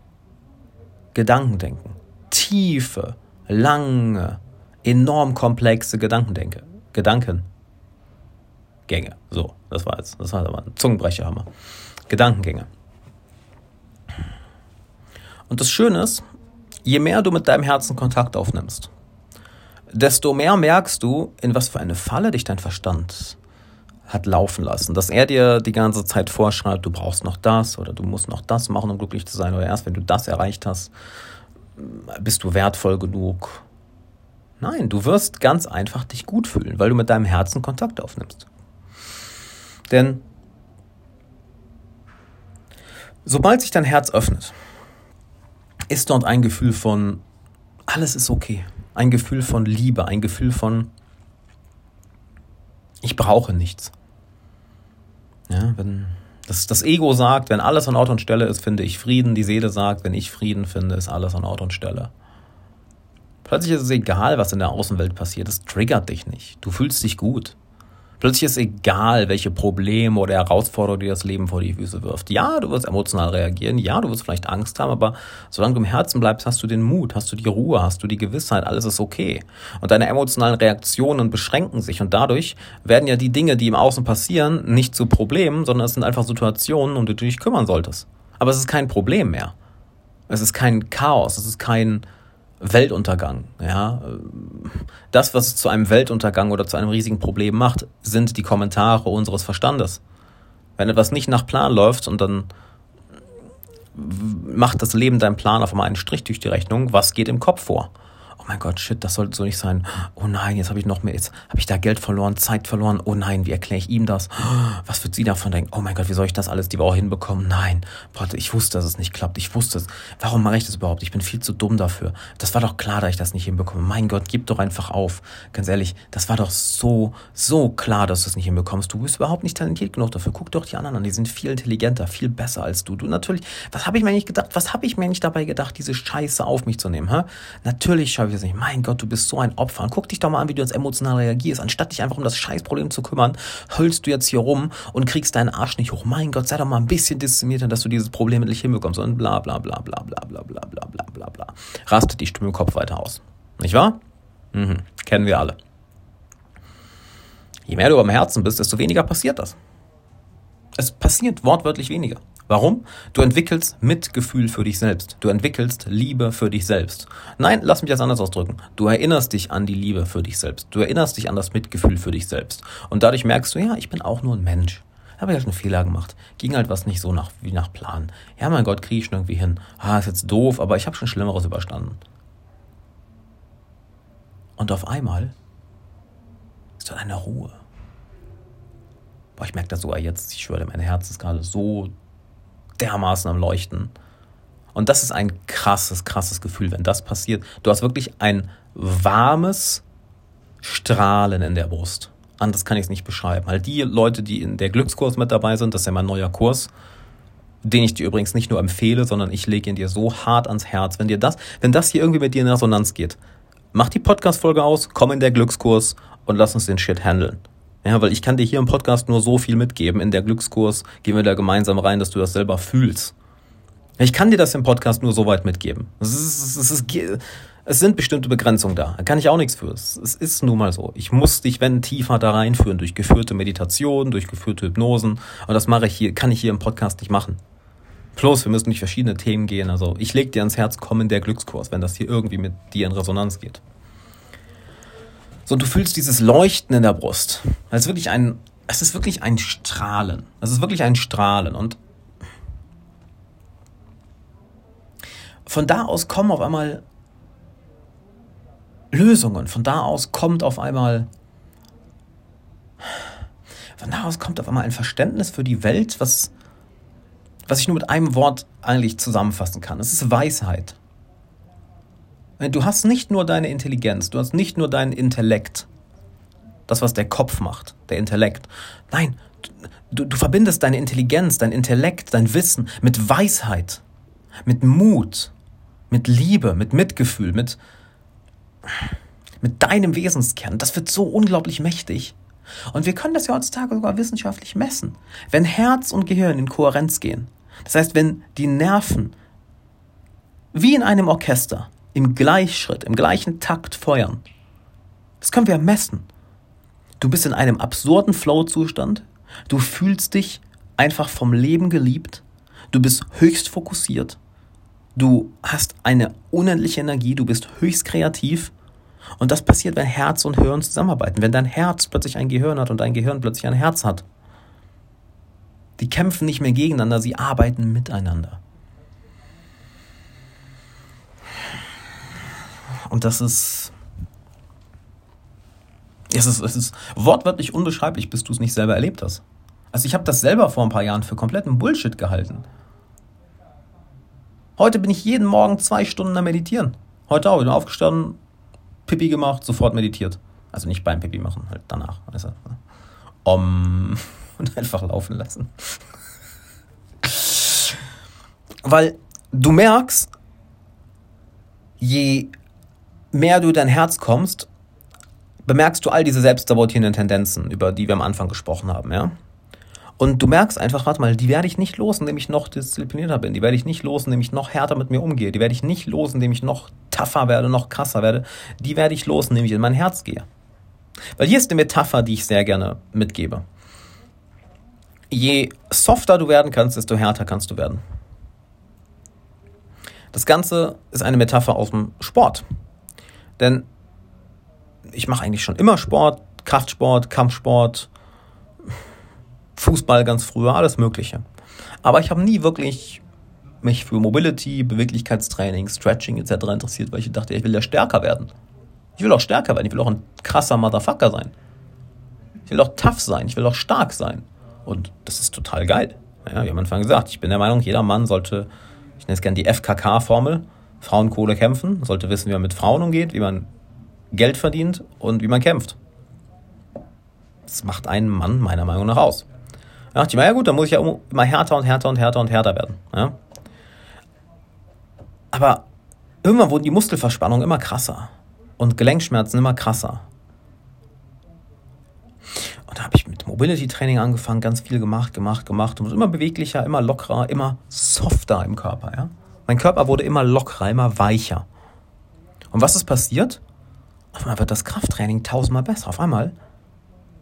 Gedanken denken. Tiefe, lange, enorm komplexe Gedankendenke. Gedankengänge. So, das war jetzt, das war aber ein Zungenbrecher, Hammer. Gedankengänge. Und das Schöne ist, je mehr du mit deinem Herzen Kontakt aufnimmst, desto mehr merkst du, in was für eine Falle dich dein Verstand hat laufen lassen. Dass er dir die ganze Zeit vorschreibt, du brauchst noch das oder du musst noch das machen, um glücklich zu sein. Oder erst wenn du das erreicht hast, bist du wertvoll genug. Nein, du wirst ganz einfach dich gut fühlen, weil du mit deinem Herzen Kontakt aufnimmst. Denn sobald sich dein Herz öffnet, ist dort ein Gefühl von, alles ist okay. Ein Gefühl von Liebe, ein Gefühl von, ich brauche nichts. Ja, wenn das, das Ego sagt, wenn alles an Ort und Stelle ist, finde ich Frieden. Die Seele sagt, wenn ich Frieden finde, ist alles an Ort und Stelle. Plötzlich ist es egal, was in der Außenwelt passiert. Es triggert dich nicht. Du fühlst dich gut. Plötzlich ist egal, welche Probleme oder Herausforderungen dir das Leben vor die Füße wirft. Ja, du wirst emotional reagieren, ja, du wirst vielleicht Angst haben, aber solange du im Herzen bleibst, hast du den Mut, hast du die Ruhe, hast du die Gewissheit, alles ist okay. Und deine emotionalen Reaktionen beschränken sich und dadurch werden ja die Dinge, die im Außen passieren, nicht zu Problemen, sondern es sind einfach Situationen, um die du dich kümmern solltest. Aber es ist kein Problem mehr. Es ist kein Chaos, es ist kein Weltuntergang. Ja, das, was es zu einem Weltuntergang oder zu einem riesigen Problem macht, sind die Kommentare unseres Verstandes. Wenn etwas nicht nach Plan läuft und dann macht das Leben deinem Plan auf einmal einen Strich durch die Rechnung, was geht im Kopf vor? Mein Gott, shit, das sollte so nicht sein. Oh nein, jetzt habe ich noch mehr, jetzt habe ich da Geld verloren, Zeit verloren. Oh nein, wie erkläre ich ihm das? Was wird sie davon denken? Oh mein Gott, wie soll ich das alles die Woche hinbekommen? Nein, boah, ich wusste, dass es nicht klappt. Ich wusste es. Warum mache ich das überhaupt? Ich bin viel zu dumm dafür. Das war doch klar, dass ich das nicht hinbekomme. Mein Gott, gib doch einfach auf. Ganz ehrlich, das war doch so, so klar, dass du es nicht hinbekommst. Du bist überhaupt nicht talentiert genug dafür. Guck doch die anderen an. Die sind viel intelligenter, viel besser als du. Du natürlich, was habe ich mir nicht gedacht? Was habe ich mir nicht dabei gedacht, diese Scheiße auf mich zu nehmen? Hä? Natürlich schaffe ich das nicht. Mein Gott, du bist so ein Opfer. Und guck dich doch mal an, wie du jetzt emotional reagierst. Anstatt dich einfach um das Scheißproblem zu kümmern, hüllst du jetzt hier rum und kriegst deinen Arsch nicht hoch. Mein Gott, sei doch mal ein bisschen disziplinierter, dass du dieses Problem endlich hinbekommst. Und bla bla bla bla bla bla bla bla bla bla bla. Rastet die Stimme im Kopf weiter aus. Nicht wahr? Mhm. Kennen wir alle. Je mehr du am Herzen bist, desto weniger passiert das. Es passiert wortwörtlich weniger. Warum? Du entwickelst Mitgefühl für dich selbst. Du entwickelst Liebe für dich selbst. Nein, lass mich das anders ausdrücken. Du erinnerst dich an die Liebe für dich selbst. Du erinnerst dich an das Mitgefühl für dich selbst. Und dadurch merkst du, ja, ich bin auch nur ein Mensch. Habe ich halt einen Fehler gemacht. Ging halt was nicht so nach, wie nach Plan. Ja, mein Gott, kriege ich schon irgendwie hin. Ah, ist jetzt doof, aber ich habe schon Schlimmeres überstanden. Und auf einmal ist da eine Ruhe. Boah, ich merke das sogar jetzt. Ich schwöre, mein Herz ist gerade so dermaßen am Leuchten. Und das ist ein krasses, krasses Gefühl, wenn das passiert. Du hast wirklich ein warmes Strahlen in der Brust. Anders kann ich es nicht beschreiben. Halt die Leute, die in der Glückskurs mit dabei sind, das ist ja mein neuer Kurs, den ich dir übrigens nicht nur empfehle, sondern ich lege ihn dir so hart ans Herz. Wenn dir das, wenn das hier irgendwie mit dir in Resonanz geht, mach die Podcast-Folge aus, komm in der Glückskurs und lass uns den Shit handeln. Ja, weil ich kann dir hier im Podcast nur so viel mitgeben. In der Glückskurs gehen wir da gemeinsam rein, dass du das selber fühlst. Ich kann dir das im Podcast nur so weit mitgeben. Es ist, es ist, Es sind bestimmte Begrenzungen da. Da kann ich auch nichts für. Es, ist nun mal so. Ich muss dich, wenn tiefer da reinführen, durch geführte Meditation, durch geführte Hypnosen. Und das mache ich hier, kann ich hier im Podcast nicht machen. Plus, wir müssen durch verschiedene Themen gehen. Also ich leg dir ans Herz, komm in der Glückskurs, wenn das hier irgendwie mit dir in Resonanz geht. So, und du fühlst dieses Leuchten in der Brust. Es ist wirklich ein, es ist wirklich ein Strahlen. Es ist wirklich ein Strahlen. Und von da aus kommen auf einmal Lösungen. Von da aus kommt auf einmal von da aus kommt auf einmal ein Verständnis für die Welt, was, was ich nur mit einem Wort eigentlich zusammenfassen kann. Es ist Weisheit. Du hast nicht nur deine Intelligenz, du hast nicht nur deinen Intellekt, das, was der Kopf macht, der Intellekt. Nein, du, du verbindest deine Intelligenz, dein Intellekt, dein Wissen mit Weisheit, mit Mut, mit Liebe, mit Mitgefühl, mit, mit deinem Wesenskern. Das wird so unglaublich mächtig. Und wir können das ja heutzutage sogar wissenschaftlich messen. Wenn Herz und Gehirn in Kohärenz gehen, das heißt, wenn die Nerven wie in einem Orchester im Gleichschritt, im gleichen Takt feuern. Das können wir messen. Du bist in einem absurden Flow-Zustand. Du fühlst dich einfach vom Leben geliebt. Du bist höchst fokussiert. Du hast eine unendliche Energie. Du bist höchst kreativ. Und das passiert, wenn Herz und Hirn zusammenarbeiten. Wenn dein Herz plötzlich ein Gehirn hat und dein Gehirn plötzlich ein Herz hat. Die kämpfen nicht mehr gegeneinander, sie arbeiten miteinander. Und das ist. Es ist, es ist wortwörtlich unbeschreiblich, bis du es nicht selber erlebt hast. Also ich habe das selber vor ein paar Jahren für kompletten Bullshit gehalten. Heute bin ich jeden Morgen zwei Stunden am Meditieren. Heute auch. Bin aufgestanden, Pipi gemacht, sofort meditiert. Also nicht beim Pipi machen, halt danach. Also, um, [laughs] und einfach laufen lassen. Weil du merkst, je mehr du in dein Herz kommst, bemerkst du all diese selbstsabotierenden Tendenzen, über die wir am Anfang gesprochen haben, ja? Und du merkst einfach, warte mal, die werde ich nicht los, indem ich noch disziplinierter bin. Die werde ich nicht los, indem ich noch härter mit mir umgehe. Die werde ich nicht los, indem ich noch tougher werde, noch krasser werde. Die werde ich los, indem ich in mein Herz gehe. Weil hier ist eine Metapher, die ich sehr gerne mitgebe. Je softer du werden kannst, desto härter kannst du werden. Das Ganze ist eine Metapher aus dem Sport. Denn ich mache eigentlich schon immer Sport, Kraftsport, Kampfsport, Fußball ganz früher, alles Mögliche. Aber ich habe nie wirklich mich für Mobility, Beweglichkeitstraining, Stretching etc. interessiert, weil ich dachte, ich will ja stärker werden. Ich will auch stärker werden, ich will auch ein krasser Motherfucker sein. Ich will auch tough sein, ich will auch stark sein. Und das ist total geil. Ja, wie am Anfang gesagt, ich bin der Meinung, jeder Mann sollte, ich nenne es gerne die FKK-Formel, Frauenkohle kämpfen, sollte wissen, wie man mit Frauen umgeht, wie man Geld verdient und wie man kämpft. Das macht einen Mann meiner Meinung nach aus. Da dachte ich mir, ja gut, dann muss ich ja immer härter und härter und härter und härter werden. Ja? Aber irgendwann wurden die Muskelverspannungen immer krasser und Gelenkschmerzen immer krasser. Und da habe ich mit Mobility Training angefangen, ganz viel gemacht, gemacht, gemacht und immer beweglicher, immer lockerer, immer softer im Körper. Ja? Mein Körper wurde immer lockerer, immer weicher. Und was ist passiert? Auf einmal wird das Krafttraining tausendmal besser. Auf einmal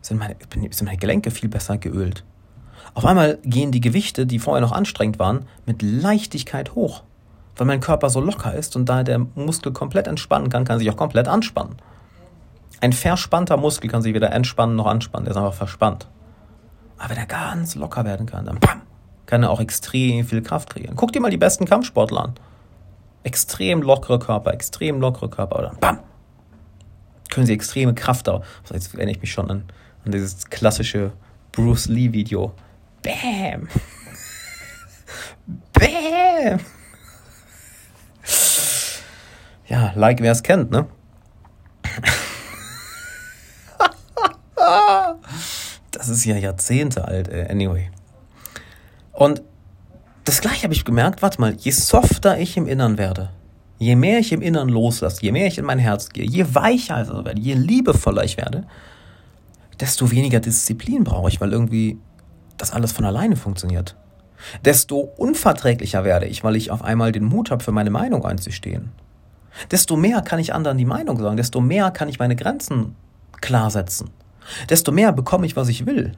sind meine, sind meine Gelenke viel besser geölt. Auf einmal gehen die Gewichte, die vorher noch anstrengend waren, mit Leichtigkeit hoch. Weil mein Körper so locker ist und da der Muskel komplett entspannen kann, kann sich auch komplett anspannen. Ein verspannter Muskel kann sich weder entspannen noch anspannen, der ist einfach verspannt. Aber wenn er ganz locker werden kann, dann bam, kann er auch extrem viel Kraft kreieren. Guck dir mal die besten Kampfsportler an. Extrem lockere Körper, extrem lockere Körper. Oder bam! Können sie extreme Kraft auf. Also jetzt erinnere ich mich schon an, an dieses klassische Bruce Lee-Video. Bam! [laughs] Bam! Ja, like wer es kennt, ne? [laughs] das ist ja Jahrzehnte alt, anyway. Und das gleiche habe ich gemerkt, warte mal, je softer ich im Innern werde, je mehr ich im Innern loslasse, je mehr ich in mein Herz gehe, je weicher ich werde, je liebevoller ich werde, desto weniger Disziplin brauche ich, weil irgendwie das alles von alleine funktioniert. Desto unverträglicher werde ich, weil ich auf einmal den Mut habe, für meine Meinung einzustehen. desto mehr kann ich anderen die Meinung sagen, desto mehr kann ich meine Grenzen klar setzen, desto mehr bekomme ich, was ich will,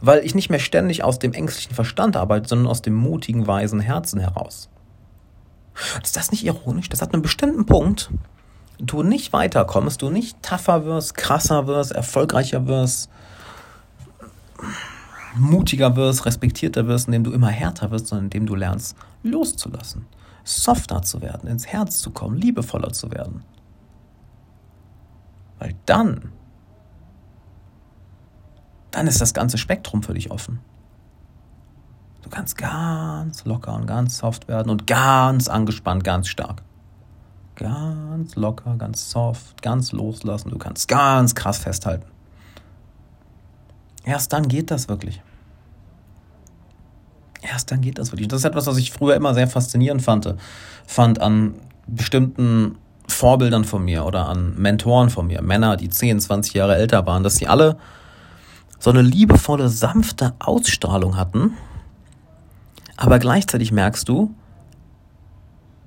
weil ich nicht mehr ständig aus dem ängstlichen Verstand arbeite, sondern aus dem mutigen, weisen Herzen heraus. Ist das nicht ironisch? Das hat einen bestimmten Punkt, du nicht weiterkommst, du nicht tougher wirst, krasser wirst, erfolgreicher wirst, mutiger wirst, respektierter wirst, indem du immer härter wirst, sondern indem du lernst, loszulassen, softer zu werden, ins Herz zu kommen, liebevoller zu werden. Weil dann, dann ist das ganze Spektrum für dich offen. Du kannst ganz locker und ganz soft werden und ganz angespannt, ganz stark. Ganz locker, ganz soft, ganz loslassen. Du kannst ganz krass festhalten. Erst dann geht das wirklich. Erst dann geht das wirklich. Das ist etwas, was ich früher immer sehr faszinierend fand, fand an bestimmten Vorbildern von mir oder an Mentoren von mir, Männer, die 10, 20 Jahre älter waren, dass sie alle so eine liebevolle, sanfte Ausstrahlung hatten. Aber gleichzeitig merkst du,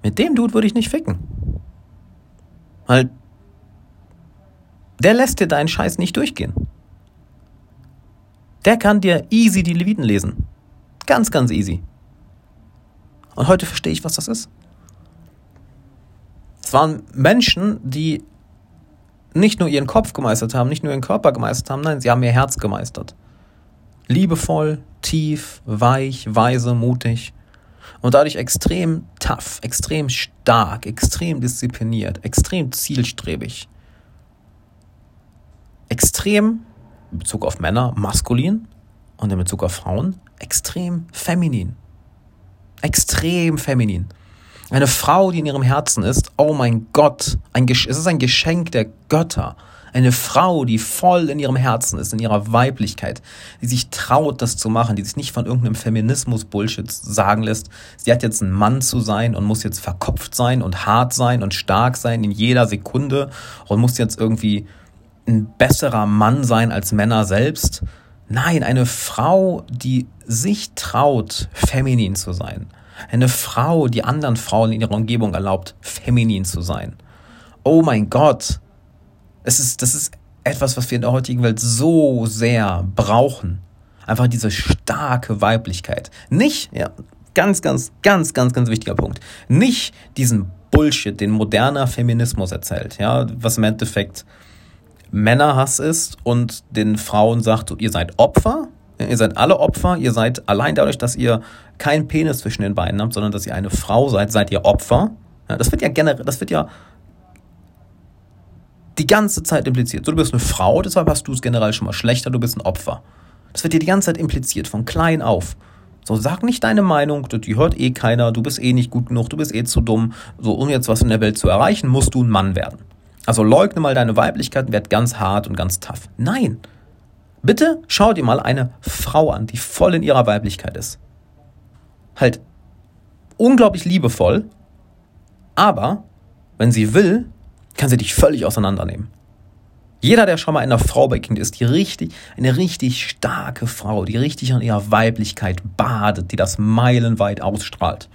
mit dem Dude würde ich nicht ficken. Weil der lässt dir deinen Scheiß nicht durchgehen. Der kann dir easy die Leviten lesen. Ganz, ganz easy. Und heute verstehe ich, was das ist. Es waren Menschen, die nicht nur ihren Kopf gemeistert haben, nicht nur ihren Körper gemeistert haben, nein, sie haben ihr Herz gemeistert. Liebevoll, tief, weich, weise, mutig und dadurch extrem tough, extrem stark, extrem diszipliniert, extrem zielstrebig. Extrem in Bezug auf Männer maskulin und in Bezug auf Frauen extrem feminin. Extrem feminin. Eine Frau, die in ihrem Herzen ist, oh mein Gott, ein es ist ein Geschenk der Götter. Eine Frau, die voll in ihrem Herzen ist, in ihrer Weiblichkeit, die sich traut, das zu machen, die sich nicht von irgendeinem Feminismus-Bullshit sagen lässt, sie hat jetzt ein Mann zu sein und muss jetzt verkopft sein und hart sein und stark sein in jeder Sekunde und muss jetzt irgendwie ein besserer Mann sein als Männer selbst. Nein, eine Frau, die sich traut, feminin zu sein. Eine Frau, die anderen Frauen in ihrer Umgebung erlaubt, feminin zu sein. Oh mein Gott. Es ist, das ist etwas, was wir in der heutigen Welt so sehr brauchen. Einfach diese starke Weiblichkeit. Nicht, ja, ganz, ganz, ganz, ganz, ganz wichtiger Punkt. Nicht diesen Bullshit, den moderner Feminismus erzählt, ja, was im Endeffekt Männerhass ist und den Frauen sagt, ihr seid Opfer, ihr seid alle Opfer, ihr seid allein dadurch, dass ihr keinen Penis zwischen den Beinen habt, sondern dass ihr eine Frau seid, seid ihr Opfer. Ja, das wird ja generell, das wird ja die ganze Zeit impliziert. So, du bist eine Frau, deshalb hast du es generell schon mal schlechter, du bist ein Opfer. Das wird dir die ganze Zeit impliziert, von klein auf. So, sag nicht deine Meinung, die hört eh keiner, du bist eh nicht gut genug, du bist eh zu dumm. So, um jetzt was in der Welt zu erreichen, musst du ein Mann werden. Also leugne mal deine Weiblichkeit und werd ganz hart und ganz tough. Nein. Bitte schau dir mal eine Frau an, die voll in ihrer Weiblichkeit ist. Halt unglaublich liebevoll, aber wenn sie will, kann sie dich völlig auseinandernehmen. Jeder, der schon mal in einer Frau begegnet ist, die richtig, eine richtig starke Frau, die richtig an ihrer Weiblichkeit badet, die das meilenweit ausstrahlt.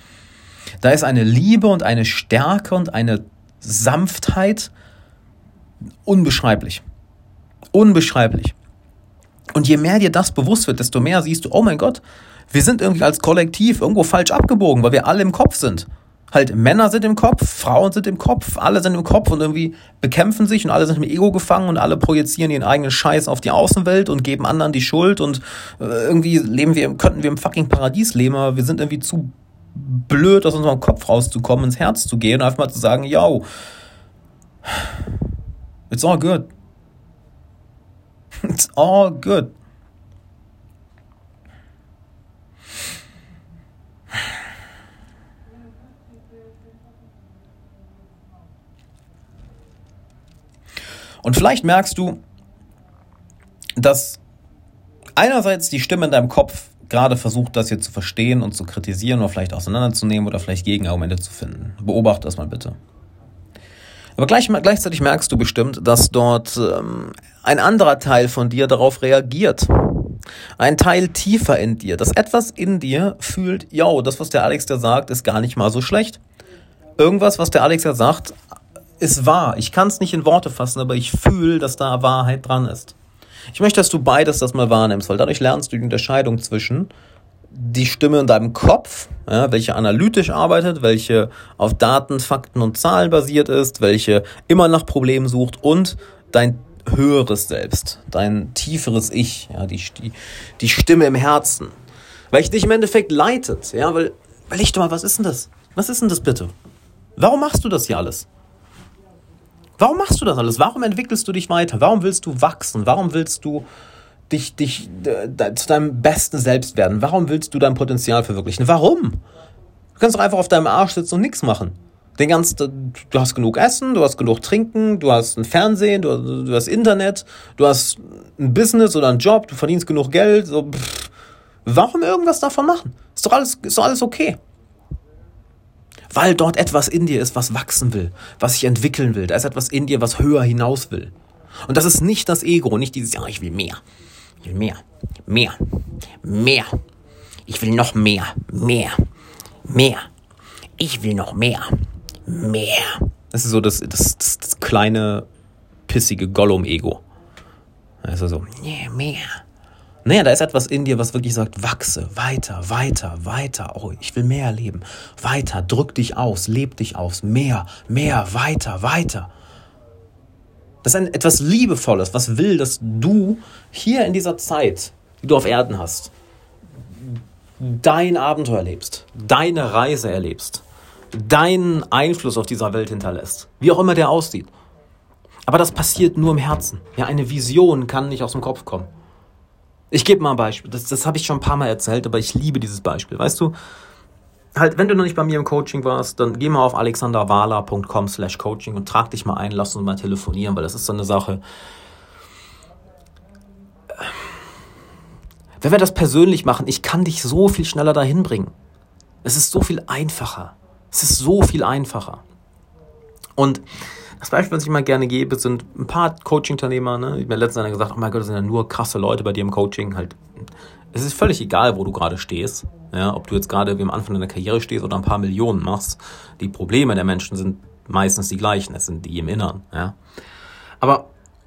Da ist eine Liebe und eine Stärke und eine Sanftheit unbeschreiblich. Unbeschreiblich. Und je mehr dir das bewusst wird, desto mehr siehst du, oh mein Gott, wir sind irgendwie als Kollektiv irgendwo falsch abgebogen, weil wir alle im Kopf sind. Halt, Männer sind im Kopf, Frauen sind im Kopf, alle sind im Kopf und irgendwie bekämpfen sich und alle sind im Ego gefangen und alle projizieren ihren eigenen Scheiß auf die Außenwelt und geben anderen die Schuld und äh, irgendwie leben wir, könnten wir im fucking Paradies leben, aber wir sind irgendwie zu blöd, aus unserem Kopf rauszukommen, ins Herz zu gehen und einfach mal zu sagen, yo, It's all good. It's all good. Und vielleicht merkst du, dass einerseits die Stimme in deinem Kopf gerade versucht, das hier zu verstehen und zu kritisieren oder vielleicht auseinanderzunehmen oder vielleicht Gegenargumente zu finden. Beobachte das mal bitte. Aber gleich, gleichzeitig merkst du bestimmt, dass dort ähm, ein anderer Teil von dir darauf reagiert. Ein Teil tiefer in dir, dass etwas in dir fühlt, yo, das, was der Alex da sagt, ist gar nicht mal so schlecht. Irgendwas, was der Alex da sagt, ist wahr. Ich kann es nicht in Worte fassen, aber ich fühle, dass da Wahrheit dran ist. Ich möchte, dass du beides das mal wahrnimmst, weil dadurch lernst du die Unterscheidung zwischen die Stimme in deinem Kopf, ja, welche analytisch arbeitet, welche auf Daten, Fakten und Zahlen basiert ist, welche immer nach Problemen sucht und dein höheres Selbst, dein tieferes Ich, ja, die, die, die Stimme im Herzen, welche dich im Endeffekt leitet, ja, weil, weil ich doch mal, was ist denn das? Was ist denn das bitte? Warum machst du das hier alles? Warum machst du das alles? Warum entwickelst du dich weiter? Warum willst du wachsen? Warum willst du dich, dich äh, zu deinem besten Selbst werden? Warum willst du dein Potenzial verwirklichen? Warum? Du kannst doch einfach auf deinem Arsch sitzen und nichts machen. Den ganzen, du hast genug Essen, du hast genug Trinken, du hast ein Fernsehen, du, du hast Internet, du hast ein Business oder einen Job, du verdienst genug Geld. So, pff. Warum irgendwas davon machen? Ist doch alles, ist doch alles okay weil dort etwas in dir ist, was wachsen will, was sich entwickeln will. Da ist etwas in dir, was höher hinaus will. Und das ist nicht das Ego, nicht dieses, ja, ich will mehr, ich will mehr, mehr, mehr. Ich will noch mehr, mehr, mehr. Ich will noch mehr, mehr. Das ist so das, das, das, das kleine, pissige Gollum-Ego. Also so, yeah, mehr, naja, da ist etwas in dir, was wirklich sagt, wachse, weiter, weiter, weiter. Oh, ich will mehr erleben. Weiter, drück dich aus, leb dich aus. Mehr, mehr, weiter, weiter. Das ist ein, etwas Liebevolles, was will, dass du hier in dieser Zeit, die du auf Erden hast, dein Abenteuer erlebst, deine Reise erlebst, deinen Einfluss auf dieser Welt hinterlässt. Wie auch immer der aussieht. Aber das passiert nur im Herzen. Ja, eine Vision kann nicht aus dem Kopf kommen. Ich gebe mal ein Beispiel. Das, das habe ich schon ein paar Mal erzählt, aber ich liebe dieses Beispiel. Weißt du, halt, wenn du noch nicht bei mir im Coaching warst, dann geh mal auf alexanderwala.com slash coaching und trag dich mal ein, lass uns mal telefonieren, weil das ist so eine Sache. Wenn wir das persönlich machen, ich kann dich so viel schneller dahin bringen. Es ist so viel einfacher. Es ist so viel einfacher. Und das Beispiel, was ich mal gerne gebe, sind ein paar Coaching-Teilnehmer. Ne? Ich habe letztens einer gesagt, oh mein Gott, das sind ja nur krasse Leute bei dir im Coaching. Halt, es ist völlig egal, wo du gerade stehst. Ja? Ob du jetzt gerade wie am Anfang deiner Karriere stehst oder ein paar Millionen machst. Die Probleme der Menschen sind meistens die gleichen. Es sind die im Inneren. Ja? Aber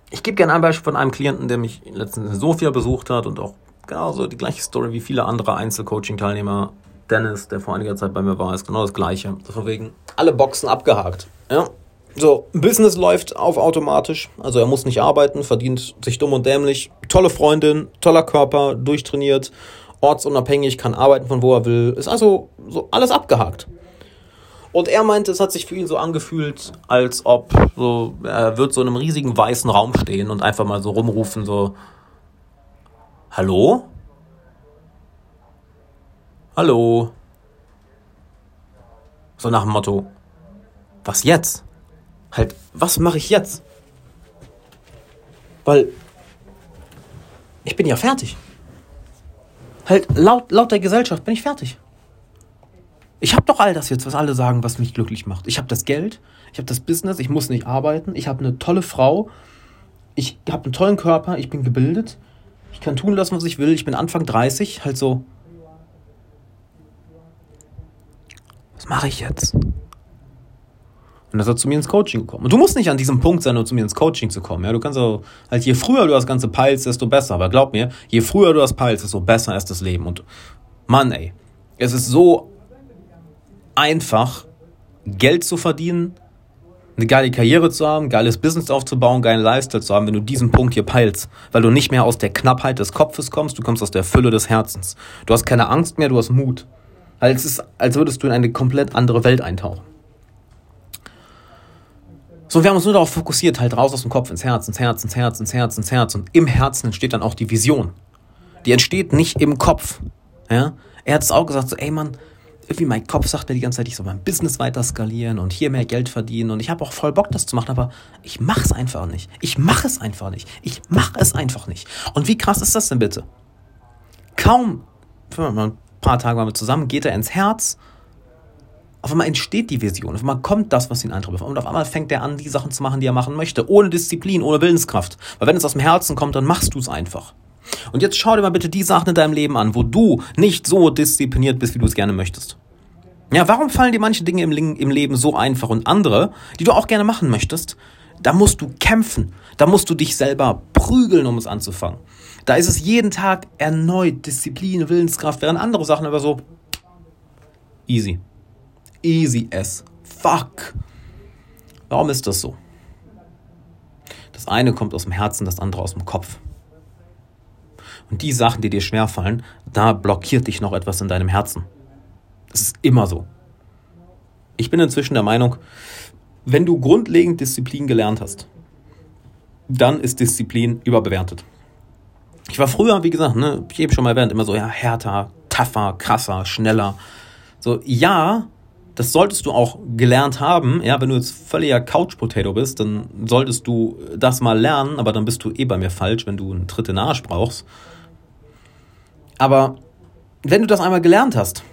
ich gebe gerne ein Beispiel von einem Klienten, der mich letztens in Sofia besucht hat und auch genauso die gleiche Story wie viele andere Einzelcoaching-Teilnehmer. Dennis, der vor einiger Zeit bei mir war, ist genau das gleiche. Deswegen wegen alle Boxen abgehakt. Ja, so, Business läuft auf automatisch. Also er muss nicht arbeiten, verdient sich dumm und dämlich. Tolle Freundin, toller Körper, durchtrainiert, ortsunabhängig, kann arbeiten von wo er will. Ist also so alles abgehakt. Und er meinte, es hat sich für ihn so angefühlt, als ob so, er wird so in einem riesigen weißen Raum stehen und einfach mal so rumrufen, so, Hallo? Hallo? So nach dem Motto, was jetzt? halt, was mache ich jetzt? Weil ich bin ja fertig. Halt, laut, laut der Gesellschaft bin ich fertig. Ich habe doch all das jetzt, was alle sagen, was mich glücklich macht. Ich habe das Geld, ich habe das Business, ich muss nicht arbeiten, ich habe eine tolle Frau, ich habe einen tollen Körper, ich bin gebildet, ich kann tun lassen, was ich will, ich bin Anfang 30, halt so. Was mache ich jetzt? Und das hat zu mir ins Coaching gekommen. Und du musst nicht an diesem Punkt sein, um zu mir ins Coaching zu kommen. Ja, du kannst auch, halt, je früher du das Ganze peilst, desto besser. Aber glaub mir, je früher du das peilst, desto besser ist das Leben. Und Mann, ey, es ist so einfach, Geld zu verdienen, eine geile Karriere zu haben, geiles Business aufzubauen, geilen Lifestyle zu haben, wenn du diesen Punkt hier peilst. Weil du nicht mehr aus der Knappheit des Kopfes kommst, du kommst aus der Fülle des Herzens. Du hast keine Angst mehr, du hast Mut. Als, ist, als würdest du in eine komplett andere Welt eintauchen. So, wir haben uns nur darauf fokussiert, halt raus aus dem Kopf ins Herz, ins Herz, ins Herz, ins Herz, ins Herz. Und im Herzen entsteht dann auch die Vision. Die entsteht nicht im Kopf. Ja? Er hat es auch gesagt, so, ey Mann, irgendwie mein Kopf sagt mir die ganze Zeit, ich soll mein Business weiter skalieren und hier mehr Geld verdienen und ich habe auch voll Bock, das zu machen, aber ich mache es einfach nicht. Ich mache es einfach nicht. Ich mache es einfach nicht. Und wie krass ist das denn bitte? Kaum, ein paar Tage waren wir zusammen, geht er ins Herz auf einmal entsteht die Vision, auf einmal kommt das, was ihn antreibt. Und auf einmal fängt er an, die Sachen zu machen, die er machen möchte, ohne Disziplin, ohne Willenskraft. Weil wenn es aus dem Herzen kommt, dann machst du es einfach. Und jetzt schau dir mal bitte die Sachen in deinem Leben an, wo du nicht so diszipliniert bist, wie du es gerne möchtest. Ja, warum fallen dir manche Dinge im, im Leben so einfach und andere, die du auch gerne machen möchtest, da musst du kämpfen. Da musst du dich selber prügeln, um es anzufangen. Da ist es jeden Tag erneut Disziplin, Willenskraft, während andere Sachen aber so easy. Easy as fuck. Warum ist das so? Das eine kommt aus dem Herzen, das andere aus dem Kopf. Und die Sachen, die dir schwerfallen, da blockiert dich noch etwas in deinem Herzen. Das ist immer so. Ich bin inzwischen der Meinung, wenn du grundlegend Disziplin gelernt hast, dann ist Disziplin überbewertet. Ich war früher, wie gesagt, ne, ich habe schon mal erwähnt, immer so, ja, härter, tougher, krasser, schneller. So, ja, das solltest du auch gelernt haben. Ja, wenn du jetzt völliger Couch-Potato bist, dann solltest du das mal lernen, aber dann bist du eh bei mir falsch, wenn du einen Tritt in Arsch brauchst. Aber wenn du das einmal gelernt hast,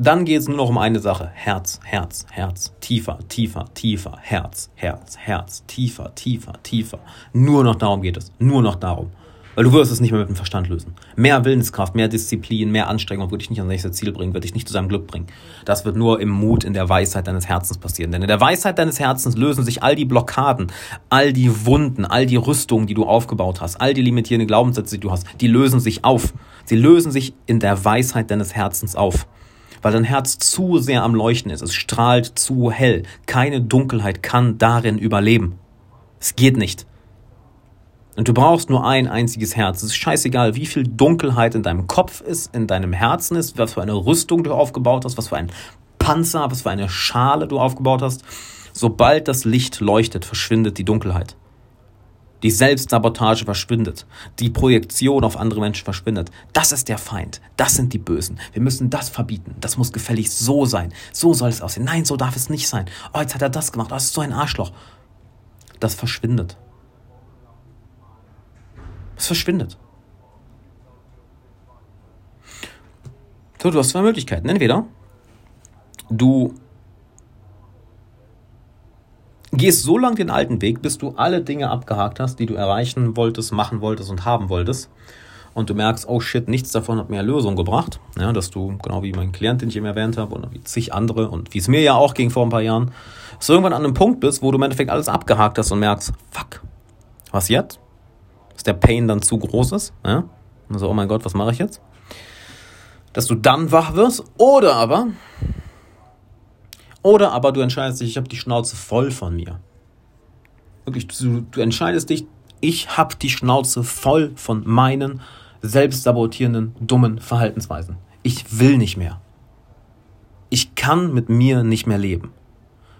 dann geht es nur noch um eine Sache. Herz, Herz, Herz. Tiefer, tiefer, tiefer. Herz, Herz, Herz. Tiefer, tiefer, tiefer. Nur noch darum geht es. Nur noch darum. Weil du wirst es nicht mehr mit dem Verstand lösen. Mehr Willenskraft, mehr Disziplin, mehr Anstrengung wird dich nicht ans nächste Ziel bringen, wird dich nicht zu seinem Glück bringen. Das wird nur im Mut, in der Weisheit deines Herzens passieren. Denn in der Weisheit deines Herzens lösen sich all die Blockaden, all die Wunden, all die Rüstungen, die du aufgebaut hast, all die limitierenden Glaubenssätze, die du hast, die lösen sich auf. Sie lösen sich in der Weisheit deines Herzens auf weil dein Herz zu sehr am Leuchten ist. Es strahlt zu hell. Keine Dunkelheit kann darin überleben. Es geht nicht. Und du brauchst nur ein einziges Herz. Es ist scheißegal, wie viel Dunkelheit in deinem Kopf ist, in deinem Herzen ist, was für eine Rüstung du aufgebaut hast, was für ein Panzer, was für eine Schale du aufgebaut hast. Sobald das Licht leuchtet, verschwindet die Dunkelheit. Die Selbstsabotage verschwindet. Die Projektion auf andere Menschen verschwindet. Das ist der Feind. Das sind die Bösen. Wir müssen das verbieten. Das muss gefällig so sein. So soll es aussehen. Nein, so darf es nicht sein. Oh, jetzt hat er das gemacht. Oh, das ist so ein Arschloch. Das verschwindet. Es verschwindet. So, du hast zwei Möglichkeiten. Entweder du gehst so lang den alten Weg, bis du alle Dinge abgehakt hast, die du erreichen wolltest, machen wolltest und haben wolltest. Und du merkst, oh shit, nichts davon hat mir Lösung gebracht. Ja, dass du, genau wie mein Klient, den ich eben erwähnt habe, oder wie zig andere und wie es mir ja auch ging vor ein paar Jahren, dass du irgendwann an einem Punkt bist, wo du im Endeffekt alles abgehakt hast und merkst, fuck, was jetzt? Dass der Pain dann zu groß ist. Ja? Und so, oh mein Gott, was mache ich jetzt? Dass du dann wach wirst. Oder aber, oder aber du entscheidest dich, ich habe die Schnauze voll von mir. Wirklich, du, du entscheidest dich, ich habe die Schnauze voll von meinen selbstsabotierenden, dummen Verhaltensweisen. Ich will nicht mehr. Ich kann mit mir nicht mehr leben.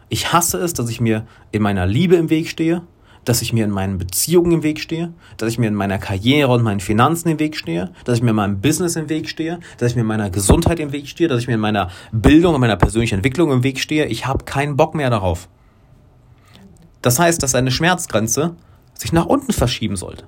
Ich hasse es, dass ich mir in meiner Liebe im Weg stehe dass ich mir in meinen Beziehungen im Weg stehe, dass ich mir in meiner Karriere und meinen Finanzen im Weg stehe, dass ich mir in meinem Business im Weg stehe, dass ich mir in meiner Gesundheit im Weg stehe, dass ich mir in meiner Bildung und meiner persönlichen Entwicklung im Weg stehe. Ich habe keinen Bock mehr darauf. Das heißt, dass eine Schmerzgrenze sich nach unten verschieben sollte.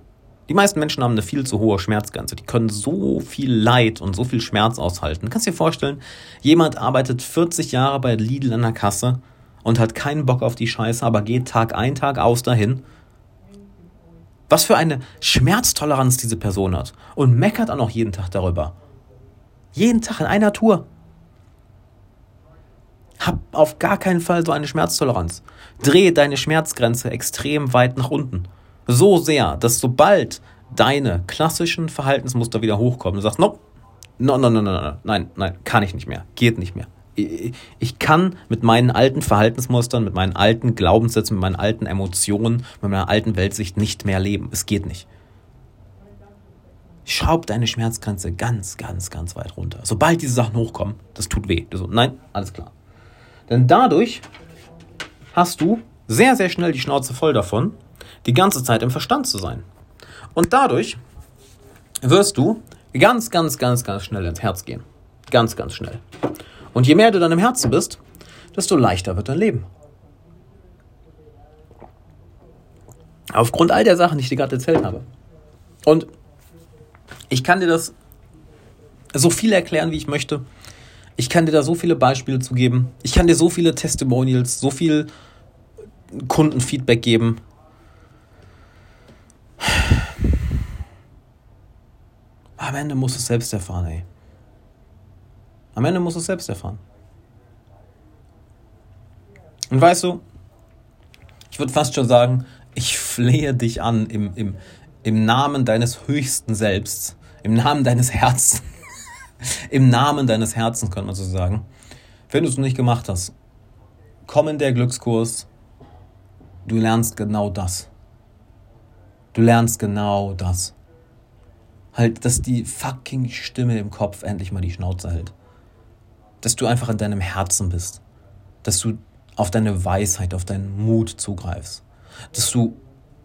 Die meisten Menschen haben eine viel zu hohe Schmerzgrenze. Die können so viel Leid und so viel Schmerz aushalten. Du kannst dir vorstellen, jemand arbeitet 40 Jahre bei Lidl an der Kasse und hat keinen Bock auf die Scheiße, aber geht Tag ein, Tag aus dahin. Was für eine Schmerztoleranz diese Person hat. Und meckert auch noch jeden Tag darüber. Jeden Tag in einer Tour. Hab auf gar keinen Fall so eine Schmerztoleranz. Dreh deine Schmerzgrenze extrem weit nach unten. So sehr, dass sobald deine klassischen Verhaltensmuster wieder hochkommen, du sagst, no, no, no, no, no, no, nein, nein, kann ich nicht mehr, geht nicht mehr ich kann mit meinen alten Verhaltensmustern, mit meinen alten Glaubenssätzen, mit meinen alten Emotionen, mit meiner alten Weltsicht nicht mehr leben. Es geht nicht. Schraub deine Schmerzgrenze ganz, ganz, ganz weit runter. Sobald diese Sachen hochkommen, das tut weh. So, nein, alles klar. Denn dadurch hast du sehr, sehr schnell die Schnauze voll davon, die ganze Zeit im Verstand zu sein. Und dadurch wirst du ganz, ganz, ganz, ganz schnell ins Herz gehen. Ganz, ganz schnell. Und je mehr du dann im Herzen bist, desto leichter wird dein Leben. Aufgrund all der Sachen, die ich dir gerade erzählt habe. Und ich kann dir das so viel erklären, wie ich möchte. Ich kann dir da so viele Beispiele zu geben. Ich kann dir so viele Testimonials, so viel Kundenfeedback geben. Am Ende musst du es selbst erfahren, ey. Am Ende musst du es selbst erfahren. Und weißt du, ich würde fast schon sagen, ich flehe dich an im, im, im Namen deines höchsten Selbst, im Namen deines Herzens, [laughs] im Namen deines Herzens, könnte man so sagen. Wenn du es noch nicht gemacht hast, komm in der Glückskurs, du lernst genau das. Du lernst genau das. Halt, dass die fucking Stimme im Kopf endlich mal die Schnauze hält. Dass du einfach in deinem Herzen bist. Dass du auf deine Weisheit, auf deinen Mut zugreifst. Dass du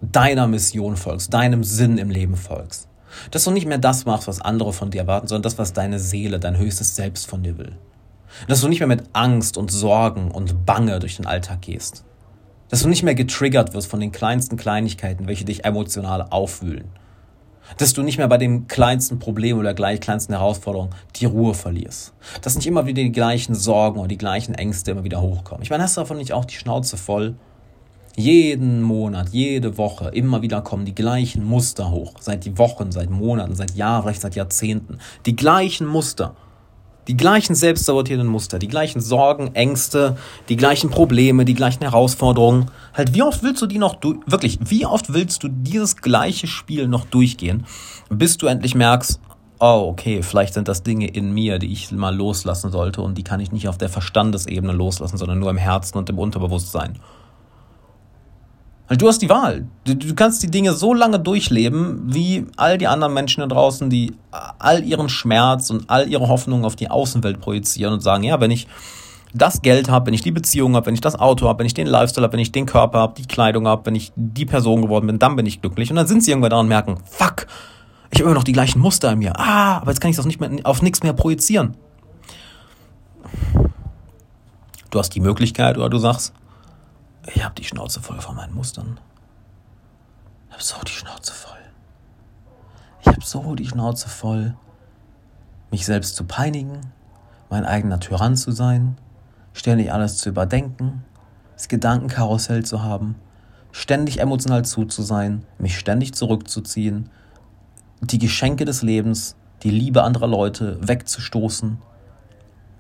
deiner Mission folgst, deinem Sinn im Leben folgst. Dass du nicht mehr das machst, was andere von dir erwarten, sondern das, was deine Seele, dein höchstes Selbst von dir will. Dass du nicht mehr mit Angst und Sorgen und Bange durch den Alltag gehst. Dass du nicht mehr getriggert wirst von den kleinsten Kleinigkeiten, welche dich emotional aufwühlen. Dass du nicht mehr bei dem kleinsten Problem oder gleich kleinsten Herausforderung die Ruhe verlierst. Dass nicht immer wieder die gleichen Sorgen oder die gleichen Ängste immer wieder hochkommen. Ich meine, hast du davon nicht auch die Schnauze voll? Jeden Monat, jede Woche, immer wieder kommen die gleichen Muster hoch. Seit Wochen, seit Monaten, seit Jahren, vielleicht seit Jahrzehnten. Die gleichen Muster. Die gleichen selbstsabotierenden Muster, die gleichen Sorgen, Ängste, die gleichen Probleme, die gleichen Herausforderungen. Halt, wie oft willst du die noch durch, wirklich, wie oft willst du dieses gleiche Spiel noch durchgehen, bis du endlich merkst, oh, okay, vielleicht sind das Dinge in mir, die ich mal loslassen sollte und die kann ich nicht auf der Verstandesebene loslassen, sondern nur im Herzen und im Unterbewusstsein. Du hast die Wahl. Du, du, kannst die Dinge so lange durchleben, wie all die anderen Menschen da draußen, die all ihren Schmerz und all ihre Hoffnungen auf die Außenwelt projizieren und sagen, ja, wenn ich das Geld habe, wenn ich die Beziehung habe, wenn ich das Auto habe, wenn ich den Lifestyle habe, wenn ich den Körper habe, die Kleidung habe, wenn ich die Person geworden bin, dann bin ich glücklich. Und dann sind sie irgendwann da und merken, fuck, ich habe immer noch die gleichen Muster in mir. Ah, aber jetzt kann ich das nicht mehr auf nichts mehr projizieren. Du hast die Möglichkeit oder du sagst, ich habe die Schnauze voll von meinen Mustern. Ich habe so die Schnauze voll. Ich habe so die Schnauze voll, mich selbst zu peinigen, mein eigener Tyrann zu sein, ständig alles zu überdenken, das Gedankenkarussell zu haben, ständig emotional zu, zu sein, mich ständig zurückzuziehen, die Geschenke des Lebens, die Liebe anderer Leute wegzustoßen,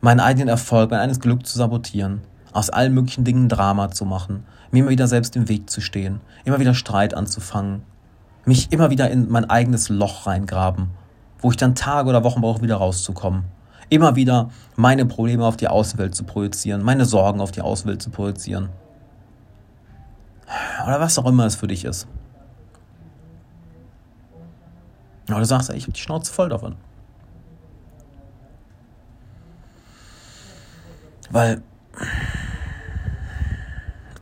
meinen eigenen Erfolg, mein eigenes Glück zu sabotieren aus allen möglichen Dingen Drama zu machen, mir immer wieder selbst im Weg zu stehen, immer wieder Streit anzufangen, mich immer wieder in mein eigenes Loch reingraben, wo ich dann Tage oder Wochen brauche, wieder rauszukommen. Immer wieder meine Probleme auf die Außenwelt zu projizieren, meine Sorgen auf die Außenwelt zu projizieren. Oder was auch immer es für dich ist. Aber du sagst, ich habe die Schnauze voll davon. Weil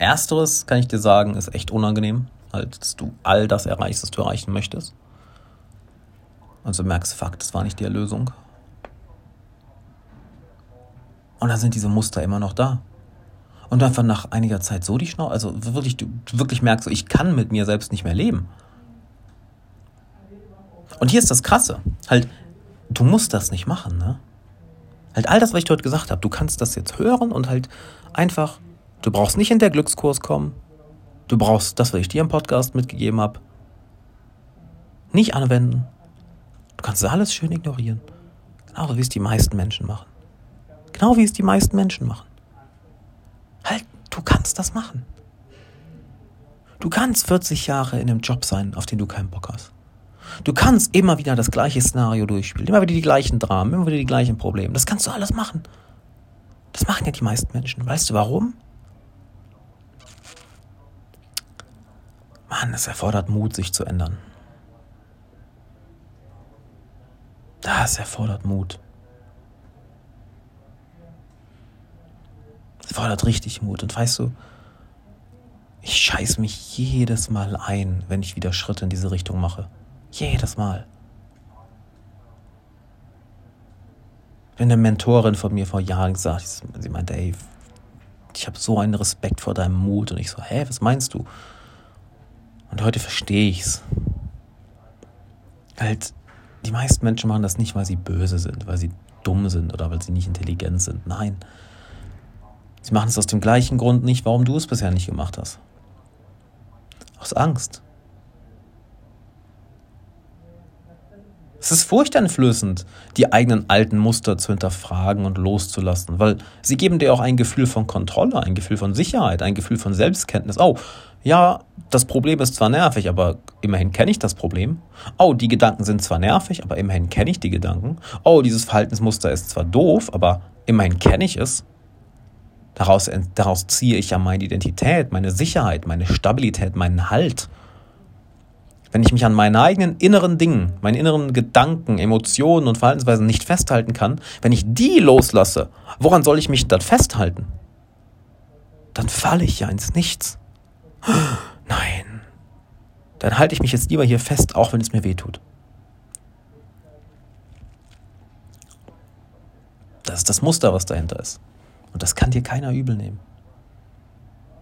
Ersteres, kann ich dir sagen, ist echt unangenehm. Halt, dass du all das erreichst, was du erreichen möchtest. Also merkst, fuck, das war nicht die Erlösung. Und dann sind diese Muster immer noch da. Und einfach nach einiger Zeit so die Schnauze, also wirklich, du wirklich merkst, ich kann mit mir selbst nicht mehr leben. Und hier ist das Krasse. Halt, du musst das nicht machen, ne? Halt all das, was ich dort gesagt habe, du kannst das jetzt hören und halt einfach Du brauchst nicht in der Glückskurs kommen. Du brauchst das, was ich dir im Podcast mitgegeben habe, nicht anwenden. Du kannst alles schön ignorieren. Genau wie es die meisten Menschen machen. Genau wie es die meisten Menschen machen. Halt, du kannst das machen. Du kannst 40 Jahre in einem Job sein, auf den du keinen Bock hast. Du kannst immer wieder das gleiche Szenario durchspielen, immer wieder die gleichen Dramen, immer wieder die gleichen Probleme. Das kannst du alles machen. Das machen ja die meisten Menschen. Weißt du warum? Mann, es erfordert Mut, sich zu ändern. Das erfordert Mut. Es erfordert richtig Mut. Und weißt du, ich scheiß mich jedes Mal ein, wenn ich wieder Schritte in diese Richtung mache. Jedes Mal. Wenn eine Mentorin von mir vor Jahren gesagt, sie meinte, ey, ich habe so einen Respekt vor deinem Mut. Und ich so, hä, was meinst du? Heute verstehe ich's. Halt, die meisten Menschen machen das nicht, weil sie böse sind, weil sie dumm sind oder weil sie nicht intelligent sind. Nein. Sie machen es aus dem gleichen Grund nicht, warum du es bisher nicht gemacht hast. Aus Angst. Es ist furchteinflößend, die eigenen alten Muster zu hinterfragen und loszulassen, weil sie geben dir auch ein Gefühl von Kontrolle, ein Gefühl von Sicherheit, ein Gefühl von Selbstkenntnis. Oh, ja, das Problem ist zwar nervig, aber immerhin kenne ich das Problem. Oh, die Gedanken sind zwar nervig, aber immerhin kenne ich die Gedanken. Oh, dieses Verhaltensmuster ist zwar doof, aber immerhin kenne ich es. Daraus, daraus ziehe ich ja meine Identität, meine Sicherheit, meine Stabilität, meinen Halt wenn ich mich an meinen eigenen inneren Dingen, meinen inneren Gedanken, Emotionen und Verhaltensweisen nicht festhalten kann, wenn ich die loslasse, woran soll ich mich dann festhalten? Dann falle ich ja ins Nichts. [gasps] Nein. Dann halte ich mich jetzt lieber hier fest, auch wenn es mir weh tut. Das ist das Muster, was dahinter ist. Und das kann dir keiner übel nehmen.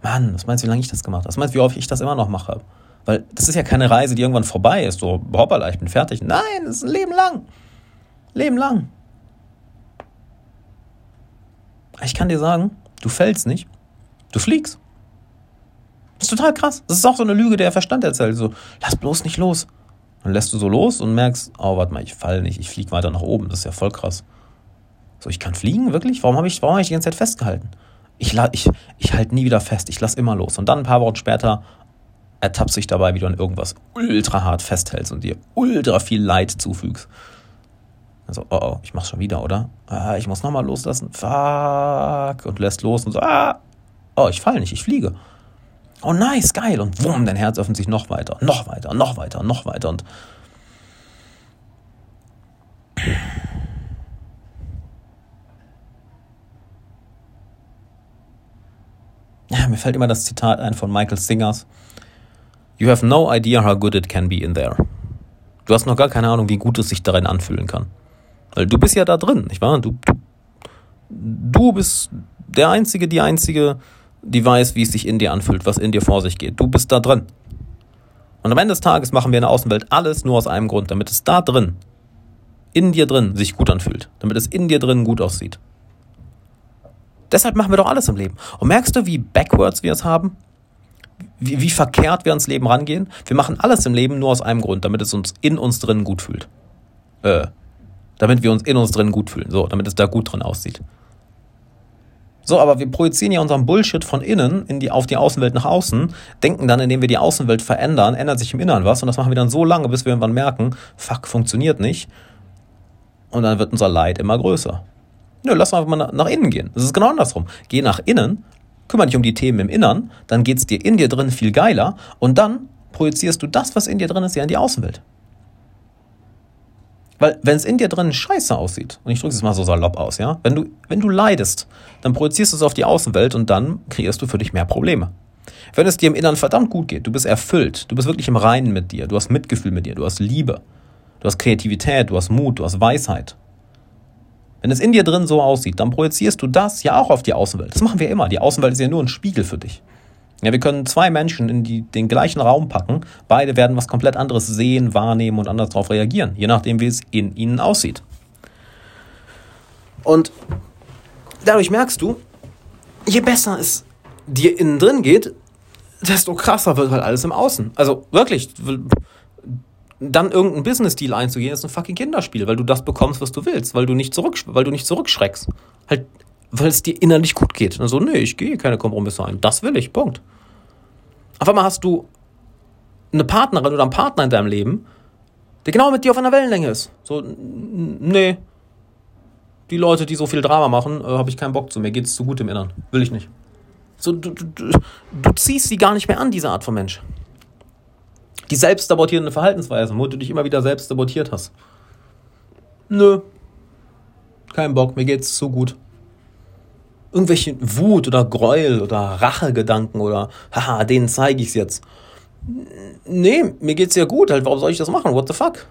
Mann, was meinst du, wie lange ich das gemacht habe? Was meinst du, wie oft ich das immer noch mache? Weil das ist ja keine Reise, die irgendwann vorbei ist. So, hoppala, ich bin fertig. Nein, das ist ein Leben lang. Leben lang. Ich kann dir sagen, du fällst nicht, du fliegst. Das ist total krass. Das ist auch so eine Lüge, der Verstand erzählt. So, lass bloß nicht los. Dann lässt du so los und merkst, oh, warte mal, ich falle nicht, ich fliege weiter nach oben. Das ist ja voll krass. So, ich kann fliegen, wirklich? Warum habe ich, hab ich die ganze Zeit festgehalten? Ich, ich, ich halte nie wieder fest, ich lasse immer los. Und dann ein paar Wochen später ertappst dich dabei, wie du an irgendwas ultra hart festhältst und dir ultra viel Leid zufügst. Also, oh, oh, ich mach's schon wieder, oder? Ah, ich muss nochmal loslassen. Fuck. Und lässt los und so, ah, oh, ich fall nicht, ich fliege. Oh, nice, geil. Und wumm, dein Herz öffnet sich noch weiter, noch weiter, noch weiter, noch weiter. Und ja, mir fällt immer das Zitat ein von Michael Singers. You have no idea how good it can be in there. Du hast noch gar keine Ahnung, wie gut es sich darin anfühlen kann. Weil du bist ja da drin, nicht wahr? Du, du, du bist der Einzige, die Einzige, die weiß, wie es sich in dir anfühlt, was in dir vor sich geht. Du bist da drin. Und am Ende des Tages machen wir in der Außenwelt alles nur aus einem Grund, damit es da drin, in dir drin, sich gut anfühlt. Damit es in dir drin gut aussieht. Deshalb machen wir doch alles im Leben. Und merkst du, wie backwards wir es haben? wie, wie verkehrt wir ans Leben rangehen. Wir machen alles im Leben nur aus einem Grund, damit es uns in uns drin gut fühlt. Äh, damit wir uns in uns drin gut fühlen. So, damit es da gut drin aussieht. So, aber wir projizieren ja unseren Bullshit von innen in die, auf die Außenwelt nach außen, denken dann, indem wir die Außenwelt verändern, ändert sich im Inneren was und das machen wir dann so lange, bis wir irgendwann merken, fuck, funktioniert nicht. Und dann wird unser Leid immer größer. Nö, lass mal nach, nach innen gehen. Das ist genau andersrum. Geh nach innen, kümmere dich um die Themen im Innern, dann geht es dir in dir drin viel geiler und dann projizierst du das, was in dir drin ist, ja in die Außenwelt. Weil wenn es in dir drin scheiße aussieht, und ich drücke es mal so salopp aus, ja, wenn du, wenn du leidest, dann projizierst du es auf die Außenwelt und dann kreierst du für dich mehr Probleme. Wenn es dir im Innern verdammt gut geht, du bist erfüllt, du bist wirklich im Reinen mit dir, du hast Mitgefühl mit dir, du hast Liebe, du hast Kreativität, du hast Mut, du hast Weisheit, wenn es in dir drin so aussieht, dann projizierst du das ja auch auf die Außenwelt. Das machen wir immer. Die Außenwelt ist ja nur ein Spiegel für dich. Ja, wir können zwei Menschen in die, den gleichen Raum packen. Beide werden was komplett anderes sehen, wahrnehmen und anders darauf reagieren, je nachdem, wie es in ihnen aussieht. Und dadurch merkst du, je besser es dir innen drin geht, desto krasser wird halt alles im Außen. Also wirklich, dann irgendein Business-Deal einzugehen, ist ein fucking Kinderspiel, weil du das bekommst, was du willst, weil du nicht, zurück, weil du nicht zurückschreckst. Halt, weil es dir innerlich gut geht. Also, nee, ich gehe keine Kompromisse ein. Das will ich, Punkt. Auf einmal hast du eine Partnerin oder einen Partner in deinem Leben, der genau mit dir auf einer Wellenlänge ist. So, nee, die Leute, die so viel Drama machen, äh, habe ich keinen Bock zu. Mir geht es zu gut im Innern. Will ich nicht. So, du, du, du ziehst sie gar nicht mehr an, diese Art von Mensch. Die selbstsabotierende Verhaltensweise, wo du dich immer wieder selbst sabotiert hast. Nö. Kein Bock, mir geht's zu gut. Irgendwelche Wut oder Gräuel oder Rachegedanken oder haha, denen zeige ich's jetzt. Nee, mir geht's ja gut, halt, warum soll ich das machen? What the fuck?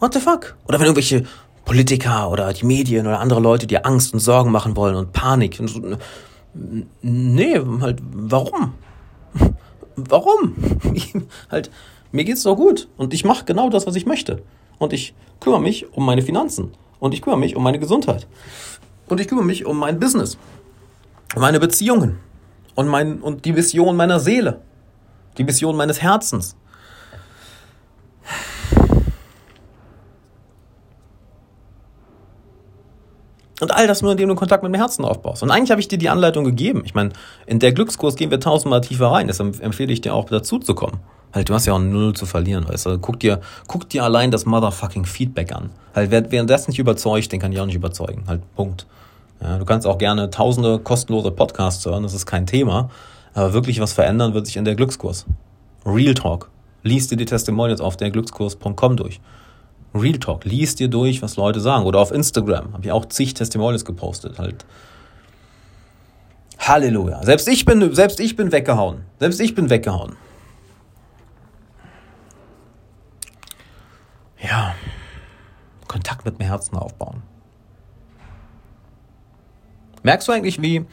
What the fuck? Oder wenn irgendwelche Politiker oder die Medien oder andere Leute dir Angst und Sorgen machen wollen und Panik. Und so, nee, halt, warum? [laughs] warum? [laughs] halt, mir geht's doch gut und ich mache genau das, was ich möchte. Und ich kümmere mich um meine Finanzen und ich kümmere mich um meine Gesundheit und ich kümmere mich um mein Business, meine Beziehungen und, mein, und die Vision meiner Seele, die Vision meines Herzens. Und all das nur, indem du Kontakt mit dem Herzen aufbaust. Und eigentlich habe ich dir die Anleitung gegeben. Ich meine, in der Glückskurs gehen wir tausendmal tiefer rein. Deshalb empfehle ich dir auch, dazu zu kommen. Halt, du hast ja auch null zu verlieren, weißt du. Guck dir, guck dir allein das motherfucking Feedback an. Halt, wer, wer das nicht überzeugt, den kann ich auch nicht überzeugen. Halt, Punkt. Ja, du kannst auch gerne tausende kostenlose Podcasts hören, das ist kein Thema. Aber wirklich was verändern wird sich in der Glückskurs. Real Talk. Lies dir die Testimonials auf der Glückskurs.com durch. Real Talk. Lies dir durch, was Leute sagen. Oder auf Instagram. Habe ich auch zig Testimonials gepostet. Halt. Halleluja. Selbst ich bin, selbst ich bin weggehauen. Selbst ich bin weggehauen. Ja, Kontakt mit dem Herzen aufbauen. Merkst du eigentlich, wie,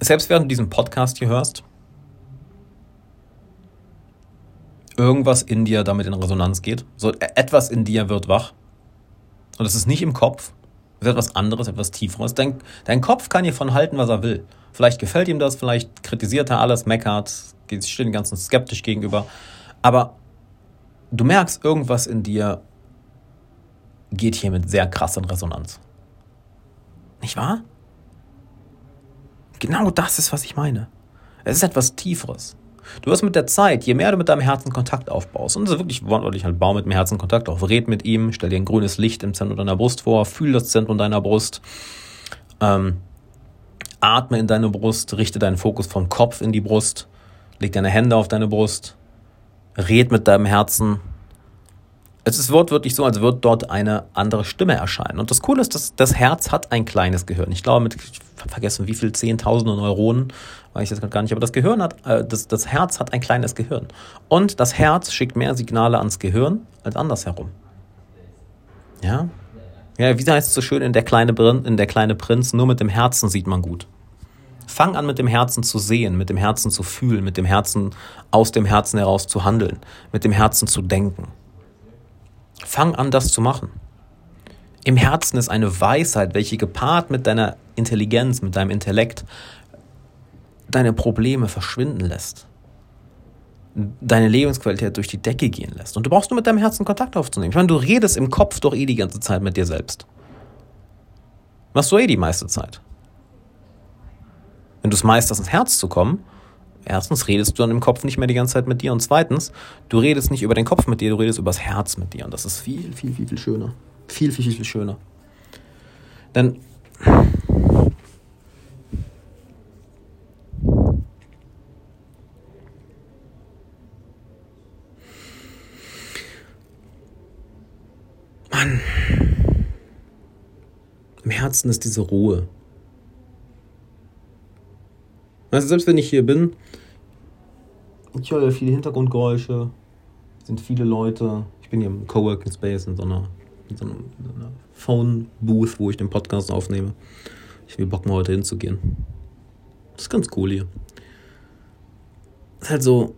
selbst während du diesen Podcast hier hörst, irgendwas in dir damit in Resonanz geht? So etwas in dir wird wach. Und es ist nicht im Kopf, es ist etwas anderes, etwas Tieferes. Dein, dein Kopf kann hiervon halten, was er will. Vielleicht gefällt ihm das, vielleicht kritisiert er alles, meckert, steht dem Ganzen skeptisch gegenüber. Aber du merkst, irgendwas in dir geht hier mit sehr krass in Resonanz. Nicht wahr? Genau das ist, was ich meine. Es ist etwas Tieferes. Du wirst mit der Zeit, je mehr du mit deinem Herzen Kontakt aufbaust, und das ist wirklich wortwörtlich halt, bau mit dem Herzen Kontakt auf, red mit ihm, stell dir ein grünes Licht im Zentrum deiner Brust vor, fühl das Zentrum deiner Brust, ähm, atme in deine Brust, richte deinen Fokus vom Kopf in die Brust, leg deine Hände auf deine Brust, red mit deinem Herzen. Es ist wortwörtlich so, als würde dort eine andere Stimme erscheinen. Und das Coole ist, dass das Herz hat ein kleines Gehirn. Ich glaube, mit, ich habe vergessen, wie viel Zehntausende Neuronen, weiß ich jetzt gar nicht, aber das Gehirn hat, äh, das, das Herz hat ein kleines Gehirn. Und das Herz schickt mehr Signale ans Gehirn als andersherum. Ja? Ja, wie heißt es so schön in der kleine, in der kleine Prinz, nur mit dem Herzen sieht man gut. Fang an, mit dem Herzen zu sehen, mit dem Herzen zu fühlen, mit dem Herzen aus dem Herzen heraus zu handeln, mit dem Herzen zu denken. Fang an, das zu machen. Im Herzen ist eine Weisheit, welche gepaart mit deiner Intelligenz, mit deinem Intellekt deine Probleme verschwinden lässt. Deine Lebensqualität durch die Decke gehen lässt. Und du brauchst nur mit deinem Herzen Kontakt aufzunehmen. Ich meine, du redest im Kopf doch eh die ganze Zeit mit dir selbst. Machst du eh die meiste Zeit. Wenn du es meisterst, ins Herz zu kommen, erstens redest du dann im Kopf nicht mehr die ganze Zeit mit dir und zweitens, du redest nicht über den Kopf mit dir, du redest über das Herz mit dir und das ist viel, viel, viel, viel schöner. Viel, viel, viel, viel schöner. Denn Mann, im Herzen ist diese Ruhe. Also selbst wenn ich hier bin, ich höre viele Hintergrundgeräusche, sind viele Leute. Ich bin hier im Coworking Space in so einer, in so einer, einer Phone Booth, wo ich den Podcast aufnehme. Ich will Bock mal heute hinzugehen. Das ist ganz cool hier. Es ist halt so,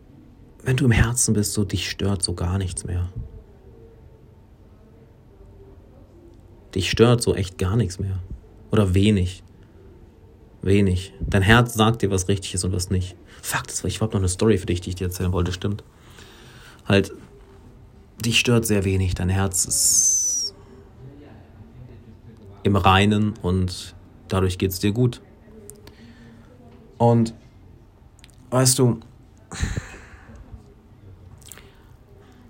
wenn du im Herzen bist, so dich stört so gar nichts mehr. Dich stört so echt gar nichts mehr. Oder wenig. Wenig. Dein Herz sagt dir, was richtig ist und was nicht. Fuck, das war, ich habe noch eine Story für dich, die ich dir erzählen wollte, stimmt. Halt, dich stört sehr wenig. Dein Herz ist im Reinen und dadurch geht es dir gut. Und weißt du,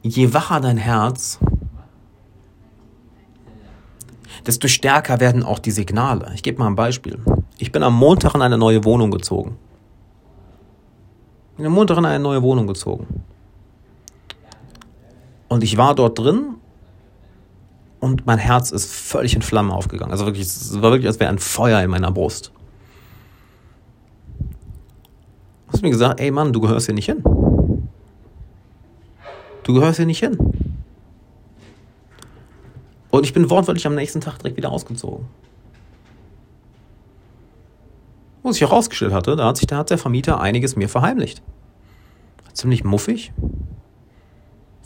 je wacher dein Herz, desto stärker werden auch die Signale. Ich gebe mal ein Beispiel. Ich bin am Montag in eine neue Wohnung gezogen. Ich bin am Montag in eine neue Wohnung gezogen. Und ich war dort drin und mein Herz ist völlig in Flammen aufgegangen. Also wirklich, es war wirklich, als wäre ein Feuer in meiner Brust. Du hast mir gesagt, ey Mann, du gehörst hier nicht hin. Du gehörst hier nicht hin. Und ich bin wortwörtlich am nächsten Tag direkt wieder ausgezogen. Wo sich herausgestellt hatte, da hat sich da hat der Vermieter einiges mir verheimlicht. Ziemlich muffig.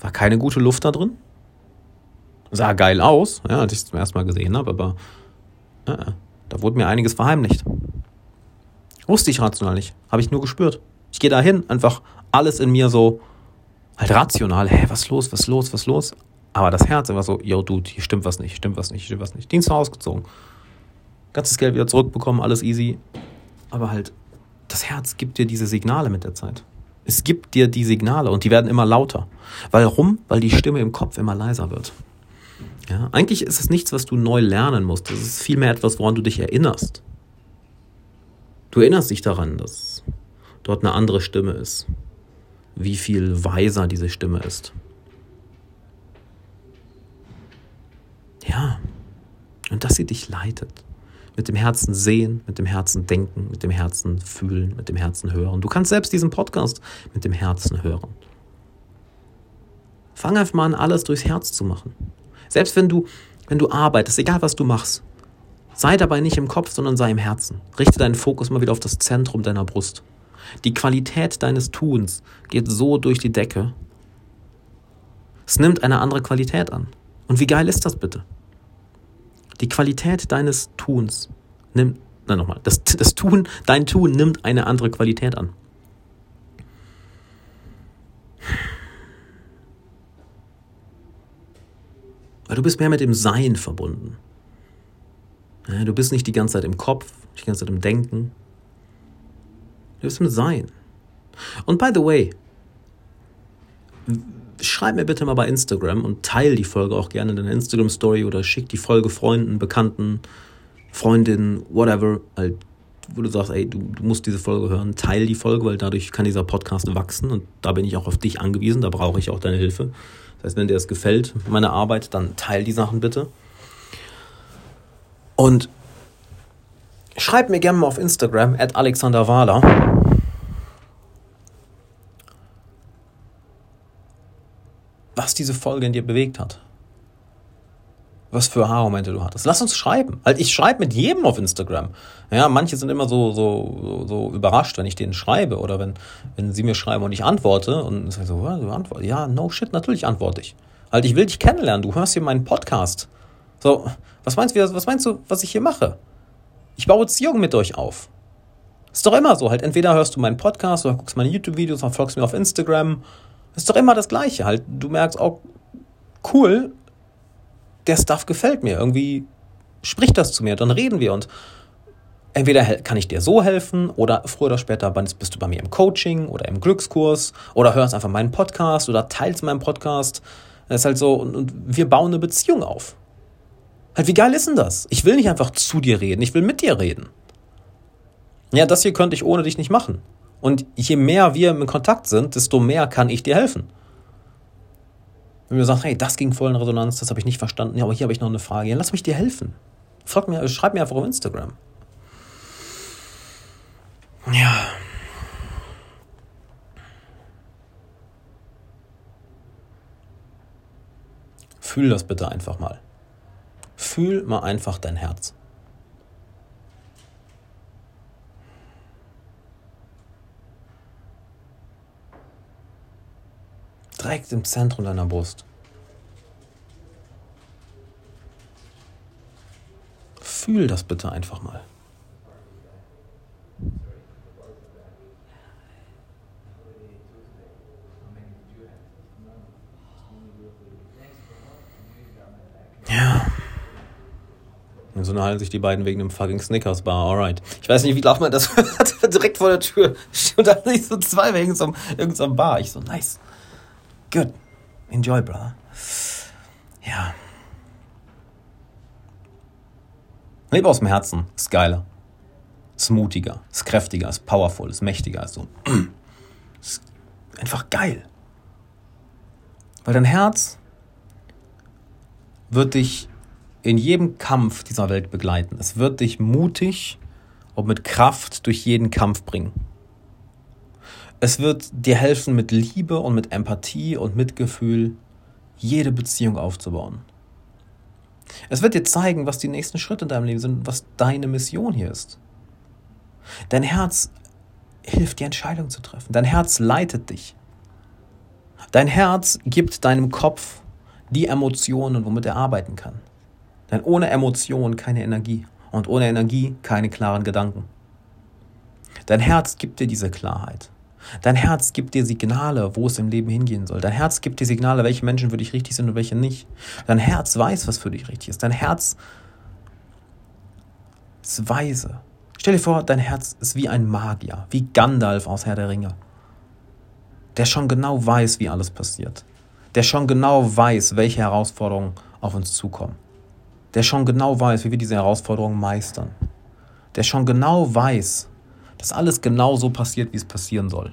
War keine gute Luft da drin. Sah geil aus, ja, als ich es zum ersten Mal gesehen habe, aber äh, da wurde mir einiges verheimlicht. Wusste ich rational nicht. Habe ich nur gespürt. Ich gehe da hin, einfach alles in mir so, halt rational, hä, was los, was los, was los? Aber das Herz immer so, yo, Dude, hier stimmt was nicht, stimmt was nicht, stimmt was nicht. Dienst ausgezogen. ganzes Geld wieder zurückbekommen, alles easy. Aber halt, das Herz gibt dir diese Signale mit der Zeit. Es gibt dir die Signale und die werden immer lauter. Warum? Weil die Stimme im Kopf immer leiser wird. Ja, eigentlich ist es nichts, was du neu lernen musst. Es ist vielmehr etwas, woran du dich erinnerst. Du erinnerst dich daran, dass dort eine andere Stimme ist. Wie viel weiser diese Stimme ist. Ja. Und dass sie dich leitet. Mit dem Herzen sehen, mit dem Herzen denken, mit dem Herzen fühlen, mit dem Herzen hören. Du kannst selbst diesen Podcast mit dem Herzen hören. Fang einfach mal an, alles durchs Herz zu machen. Selbst wenn du, wenn du arbeitest, egal was du machst, sei dabei nicht im Kopf, sondern sei im Herzen. Richte deinen Fokus mal wieder auf das Zentrum deiner Brust. Die Qualität deines Tuns geht so durch die Decke. Es nimmt eine andere Qualität an. Und wie geil ist das bitte? Die Qualität deines Tuns nimmt, nein, nochmal, das, das Tun, dein Tun nimmt eine andere Qualität an. Weil du bist mehr mit dem Sein verbunden. Du bist nicht die ganze Zeit im Kopf, die ganze Zeit im Denken. Du bist im Sein. Und by the way, schreib mir bitte mal bei Instagram und teile die Folge auch gerne in deiner Instagram Story oder schick die Folge Freunden, Bekannten, Freundinnen, whatever, halt, wo du sagst, ey, du, du musst diese Folge hören, teile die Folge, weil dadurch kann dieser Podcast wachsen und da bin ich auch auf dich angewiesen, da brauche ich auch deine Hilfe. Das heißt, wenn dir das gefällt, meine Arbeit, dann teile die Sachen bitte. Und schreib mir gerne mal auf Instagram, at Alexander Wahler. Was diese Folge in dir bewegt hat. Was für Haarmomente du hattest. Lass uns schreiben. Halt, ich schreibe mit jedem auf Instagram. Ja, manche sind immer so, so, so überrascht, wenn ich denen schreibe oder wenn, wenn sie mir schreiben und ich antworte und ich so, ja, du antwortest. Ja, no shit, natürlich antworte ich. Halt, ich will dich kennenlernen. Du hörst hier meinen Podcast. So, was meinst du, was meinst du, was ich hier mache? Ich baue Beziehungen mit euch auf. Ist doch immer so. Halt, entweder hörst du meinen Podcast oder guckst meine YouTube-Videos oder folgst mir auf Instagram ist doch immer das Gleiche. Halt, du merkst auch, cool, der Stuff gefällt mir. Irgendwie spricht das zu mir. Dann reden wir und entweder kann ich dir so helfen oder früher oder später bist du bei mir im Coaching oder im Glückskurs oder hörst einfach meinen Podcast oder teilst meinen Podcast. Das ist halt so, und wir bauen eine Beziehung auf. Halt, wie geil ist denn das? Ich will nicht einfach zu dir reden, ich will mit dir reden. Ja, das hier könnte ich ohne dich nicht machen. Und je mehr wir in Kontakt sind, desto mehr kann ich dir helfen. Wenn du sagst, hey, das ging voll in Resonanz, das habe ich nicht verstanden, ja, aber hier habe ich noch eine Frage, ja, lass mich dir helfen. Frag mir, schreib mir einfach auf Instagram. Ja. Fühl das bitte einfach mal. Fühl mal einfach dein Herz. Direkt im Zentrum deiner Brust. Fühl das bitte einfach mal. Ja. Und so halten sich die beiden wegen dem fucking Snickers Bar. Alright. Ich weiß nicht, wie laut man das [laughs] hört. Direkt vor der Tür. Und dann nicht so zwei wegen so einem Bar. Ich so, nice. Good. Enjoy, brother. Ja. Lebe aus dem Herzen. Ist geiler. Ist mutiger. Ist kräftiger. Ist powerful. Ist mächtiger. Ist so. [clears throat] Ist einfach geil. Weil dein Herz wird dich in jedem Kampf dieser Welt begleiten. Es wird dich mutig und mit Kraft durch jeden Kampf bringen. Es wird dir helfen, mit Liebe und mit Empathie und Mitgefühl jede Beziehung aufzubauen. Es wird dir zeigen, was die nächsten Schritte in deinem Leben sind, was deine Mission hier ist. Dein Herz hilft dir, Entscheidungen zu treffen. Dein Herz leitet dich. Dein Herz gibt deinem Kopf die Emotionen, womit er arbeiten kann. Denn ohne Emotionen keine Energie und ohne Energie keine klaren Gedanken. Dein Herz gibt dir diese Klarheit. Dein Herz gibt dir Signale, wo es im Leben hingehen soll. Dein Herz gibt dir Signale, welche Menschen für dich richtig sind und welche nicht. Dein Herz weiß, was für dich richtig ist. Dein Herz ist weise. Stell dir vor, dein Herz ist wie ein Magier, wie Gandalf aus Herr der Ringe. Der schon genau weiß, wie alles passiert. Der schon genau weiß, welche Herausforderungen auf uns zukommen. Der schon genau weiß, wie wir diese Herausforderungen meistern. Der schon genau weiß, dass alles genau so passiert, wie es passieren soll.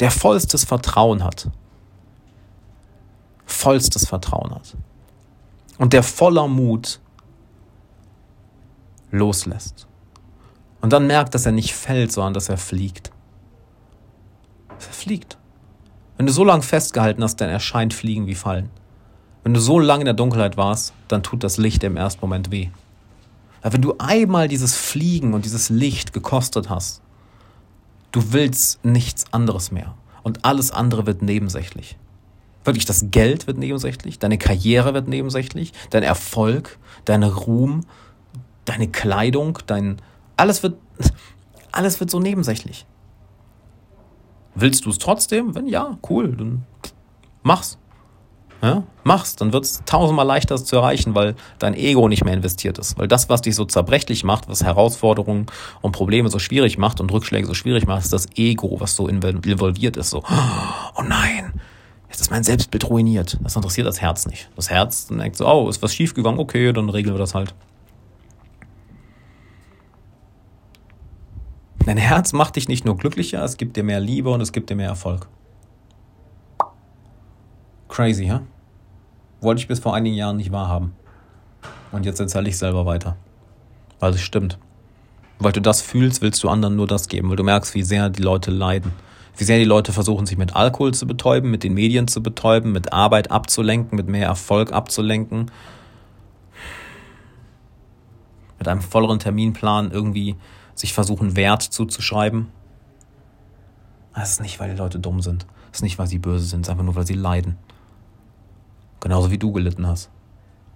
Der vollstes Vertrauen hat. Vollstes Vertrauen hat. Und der voller Mut loslässt. Und dann merkt, dass er nicht fällt, sondern dass er fliegt. Er fliegt. Wenn du so lange festgehalten hast, dann erscheint Fliegen wie Fallen. Wenn du so lange in der Dunkelheit warst, dann tut das Licht im ersten Moment weh. Aber wenn du einmal dieses Fliegen und dieses Licht gekostet hast, du willst nichts anderes mehr. Und alles andere wird nebensächlich. Wirklich, das Geld wird nebensächlich, deine Karriere wird nebensächlich, dein Erfolg, dein Ruhm, deine Kleidung, dein. Alles wird. [laughs] Alles wird so nebensächlich. Willst du es trotzdem? Wenn ja, cool, dann mach's. Ja, mach's, dann wird es tausendmal leichter zu erreichen, weil dein Ego nicht mehr investiert ist. Weil das, was dich so zerbrechlich macht, was Herausforderungen und Probleme so schwierig macht und Rückschläge so schwierig macht, ist das Ego, was so involviert ist. So, [gasps] oh nein, jetzt ist mein Selbstbild ruiniert. Das interessiert das Herz nicht. Das Herz denkt so, oh, ist was schiefgegangen, okay, dann regeln wir das halt. Dein Herz macht dich nicht nur glücklicher, es gibt dir mehr Liebe und es gibt dir mehr Erfolg. Crazy, ja? Wollte ich bis vor einigen Jahren nicht wahrhaben. Und jetzt erzähle ich selber weiter. Weil es stimmt. Weil du das fühlst, willst du anderen nur das geben, weil du merkst, wie sehr die Leute leiden. Wie sehr die Leute versuchen, sich mit Alkohol zu betäuben, mit den Medien zu betäuben, mit Arbeit abzulenken, mit mehr Erfolg abzulenken. Mit einem volleren Terminplan irgendwie sich versuchen, Wert zuzuschreiben. Das ist nicht, weil die Leute dumm sind. Das ist nicht, weil sie böse sind. Es ist einfach nur, weil sie leiden. Genauso wie du gelitten hast.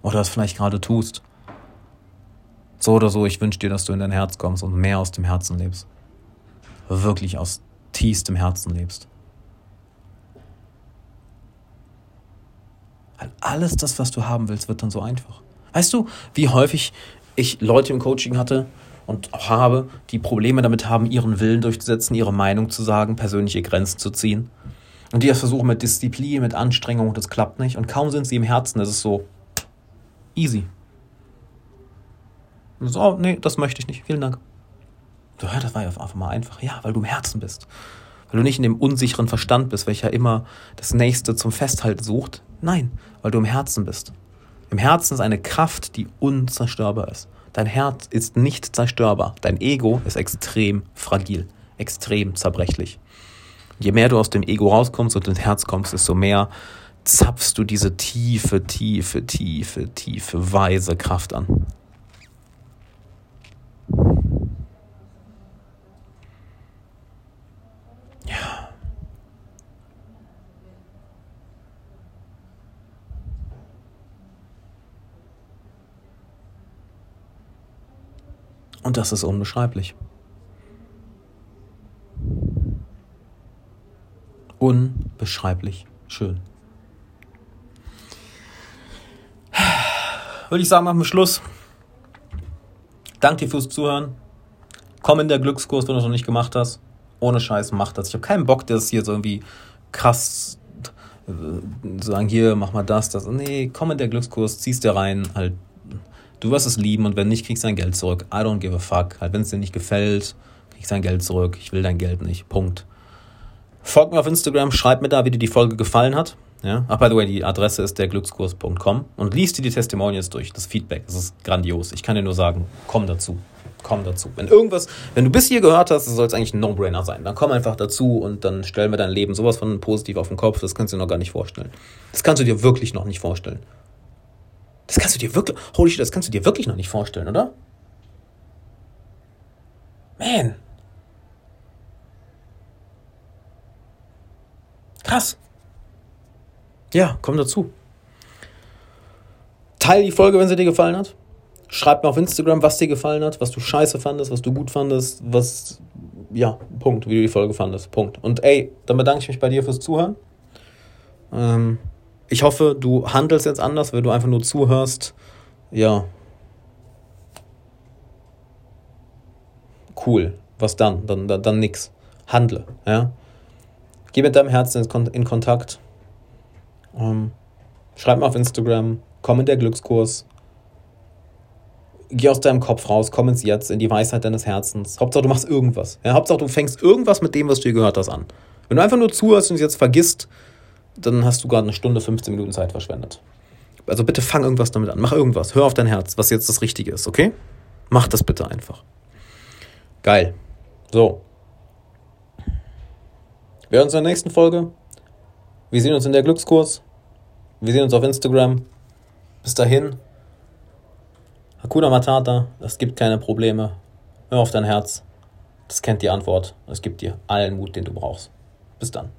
Oder es vielleicht gerade tust. So oder so, ich wünsche dir, dass du in dein Herz kommst und mehr aus dem Herzen lebst. Wirklich aus tiefstem Herzen lebst. Weil alles das, was du haben willst, wird dann so einfach. Weißt du, wie häufig ich Leute im Coaching hatte, und habe, die Probleme damit haben, ihren Willen durchzusetzen, ihre Meinung zu sagen, persönliche Grenzen zu ziehen. Und die das versuchen mit Disziplin, mit Anstrengung, das klappt nicht. Und kaum sind sie im Herzen, ist so easy. Und so, oh, nee, das möchte ich nicht. Vielen Dank. So, ja, das war ja einfach mal einfach. Ja, weil du im Herzen bist. Weil du nicht in dem unsicheren Verstand bist, welcher immer das Nächste zum Festhalten sucht. Nein, weil du im Herzen bist. Im Herzen ist eine Kraft, die unzerstörbar ist. Dein Herz ist nicht zerstörbar. Dein Ego ist extrem fragil, extrem zerbrechlich. Je mehr du aus dem Ego rauskommst und ins Herz kommst, desto mehr zapfst du diese tiefe, tiefe, tiefe, tiefe, weise Kraft an. Und das ist unbeschreiblich. Unbeschreiblich schön. Würde ich sagen, machen wir Schluss. Danke dir fürs Zuhören. Komm in der Glückskurs, wenn du es noch nicht gemacht hast. Ohne Scheiß, mach das. Ich habe keinen Bock, das hier so irgendwie krass äh, sagen, hier, mach mal das, das. Nee, komm in der Glückskurs, ziehst dir rein, halt Du wirst es lieben und wenn nicht, kriegst dein Geld zurück. I don't give a fuck. Halt, wenn es dir nicht gefällt, kriegst dein Geld zurück. Ich will dein Geld nicht. Punkt. Folgt mir auf Instagram, schreib mir da, wie dir die Folge gefallen hat. Ja? Ach, by the way, die Adresse ist derglückskurs.com und liest dir die Testimonials durch. Das Feedback, das ist grandios. Ich kann dir nur sagen, komm dazu. Komm dazu. Wenn irgendwas, wenn du bis hier gehört hast, soll es eigentlich ein No-Brainer sein. Dann komm einfach dazu und dann stellen wir dein Leben sowas von positiv auf den Kopf. Das kannst du dir noch gar nicht vorstellen. Das kannst du dir wirklich noch nicht vorstellen. Das kannst du dir wirklich, holy shit, das kannst du dir wirklich noch nicht vorstellen, oder? Man. Krass. Ja, komm dazu. Teil die Folge, wenn sie dir gefallen hat. Schreib mir auf Instagram, was dir gefallen hat, was du scheiße fandest, was du gut fandest, was. Ja, Punkt, wie du die Folge fandest. Punkt. Und ey, dann bedanke ich mich bei dir fürs Zuhören. Ähm, ich hoffe, du handelst jetzt anders, wenn du einfach nur zuhörst. Ja. Cool. Was dann? Dann, dann, dann nix. Handle. Ja? Geh mit deinem Herzen in Kontakt. Ähm, schreib mal auf Instagram. Komm in der Glückskurs. Geh aus deinem Kopf raus. Komm ins Jetzt, in die Weisheit deines Herzens. Hauptsache, du machst irgendwas. Ja? Hauptsache, du fängst irgendwas mit dem, was du hier gehört hast, an. Wenn du einfach nur zuhörst und es jetzt vergisst, dann hast du gerade eine Stunde, 15 Minuten Zeit verschwendet. Also bitte fang irgendwas damit an. Mach irgendwas. Hör auf dein Herz, was jetzt das Richtige ist, okay? Mach das bitte einfach. Geil. So. Wir hören uns in der nächsten Folge. Wir sehen uns in der Glückskurs. Wir sehen uns auf Instagram. Bis dahin. Hakuna Matata. Es gibt keine Probleme. Hör auf dein Herz. Das kennt die Antwort. Es gibt dir allen Mut, den du brauchst. Bis dann.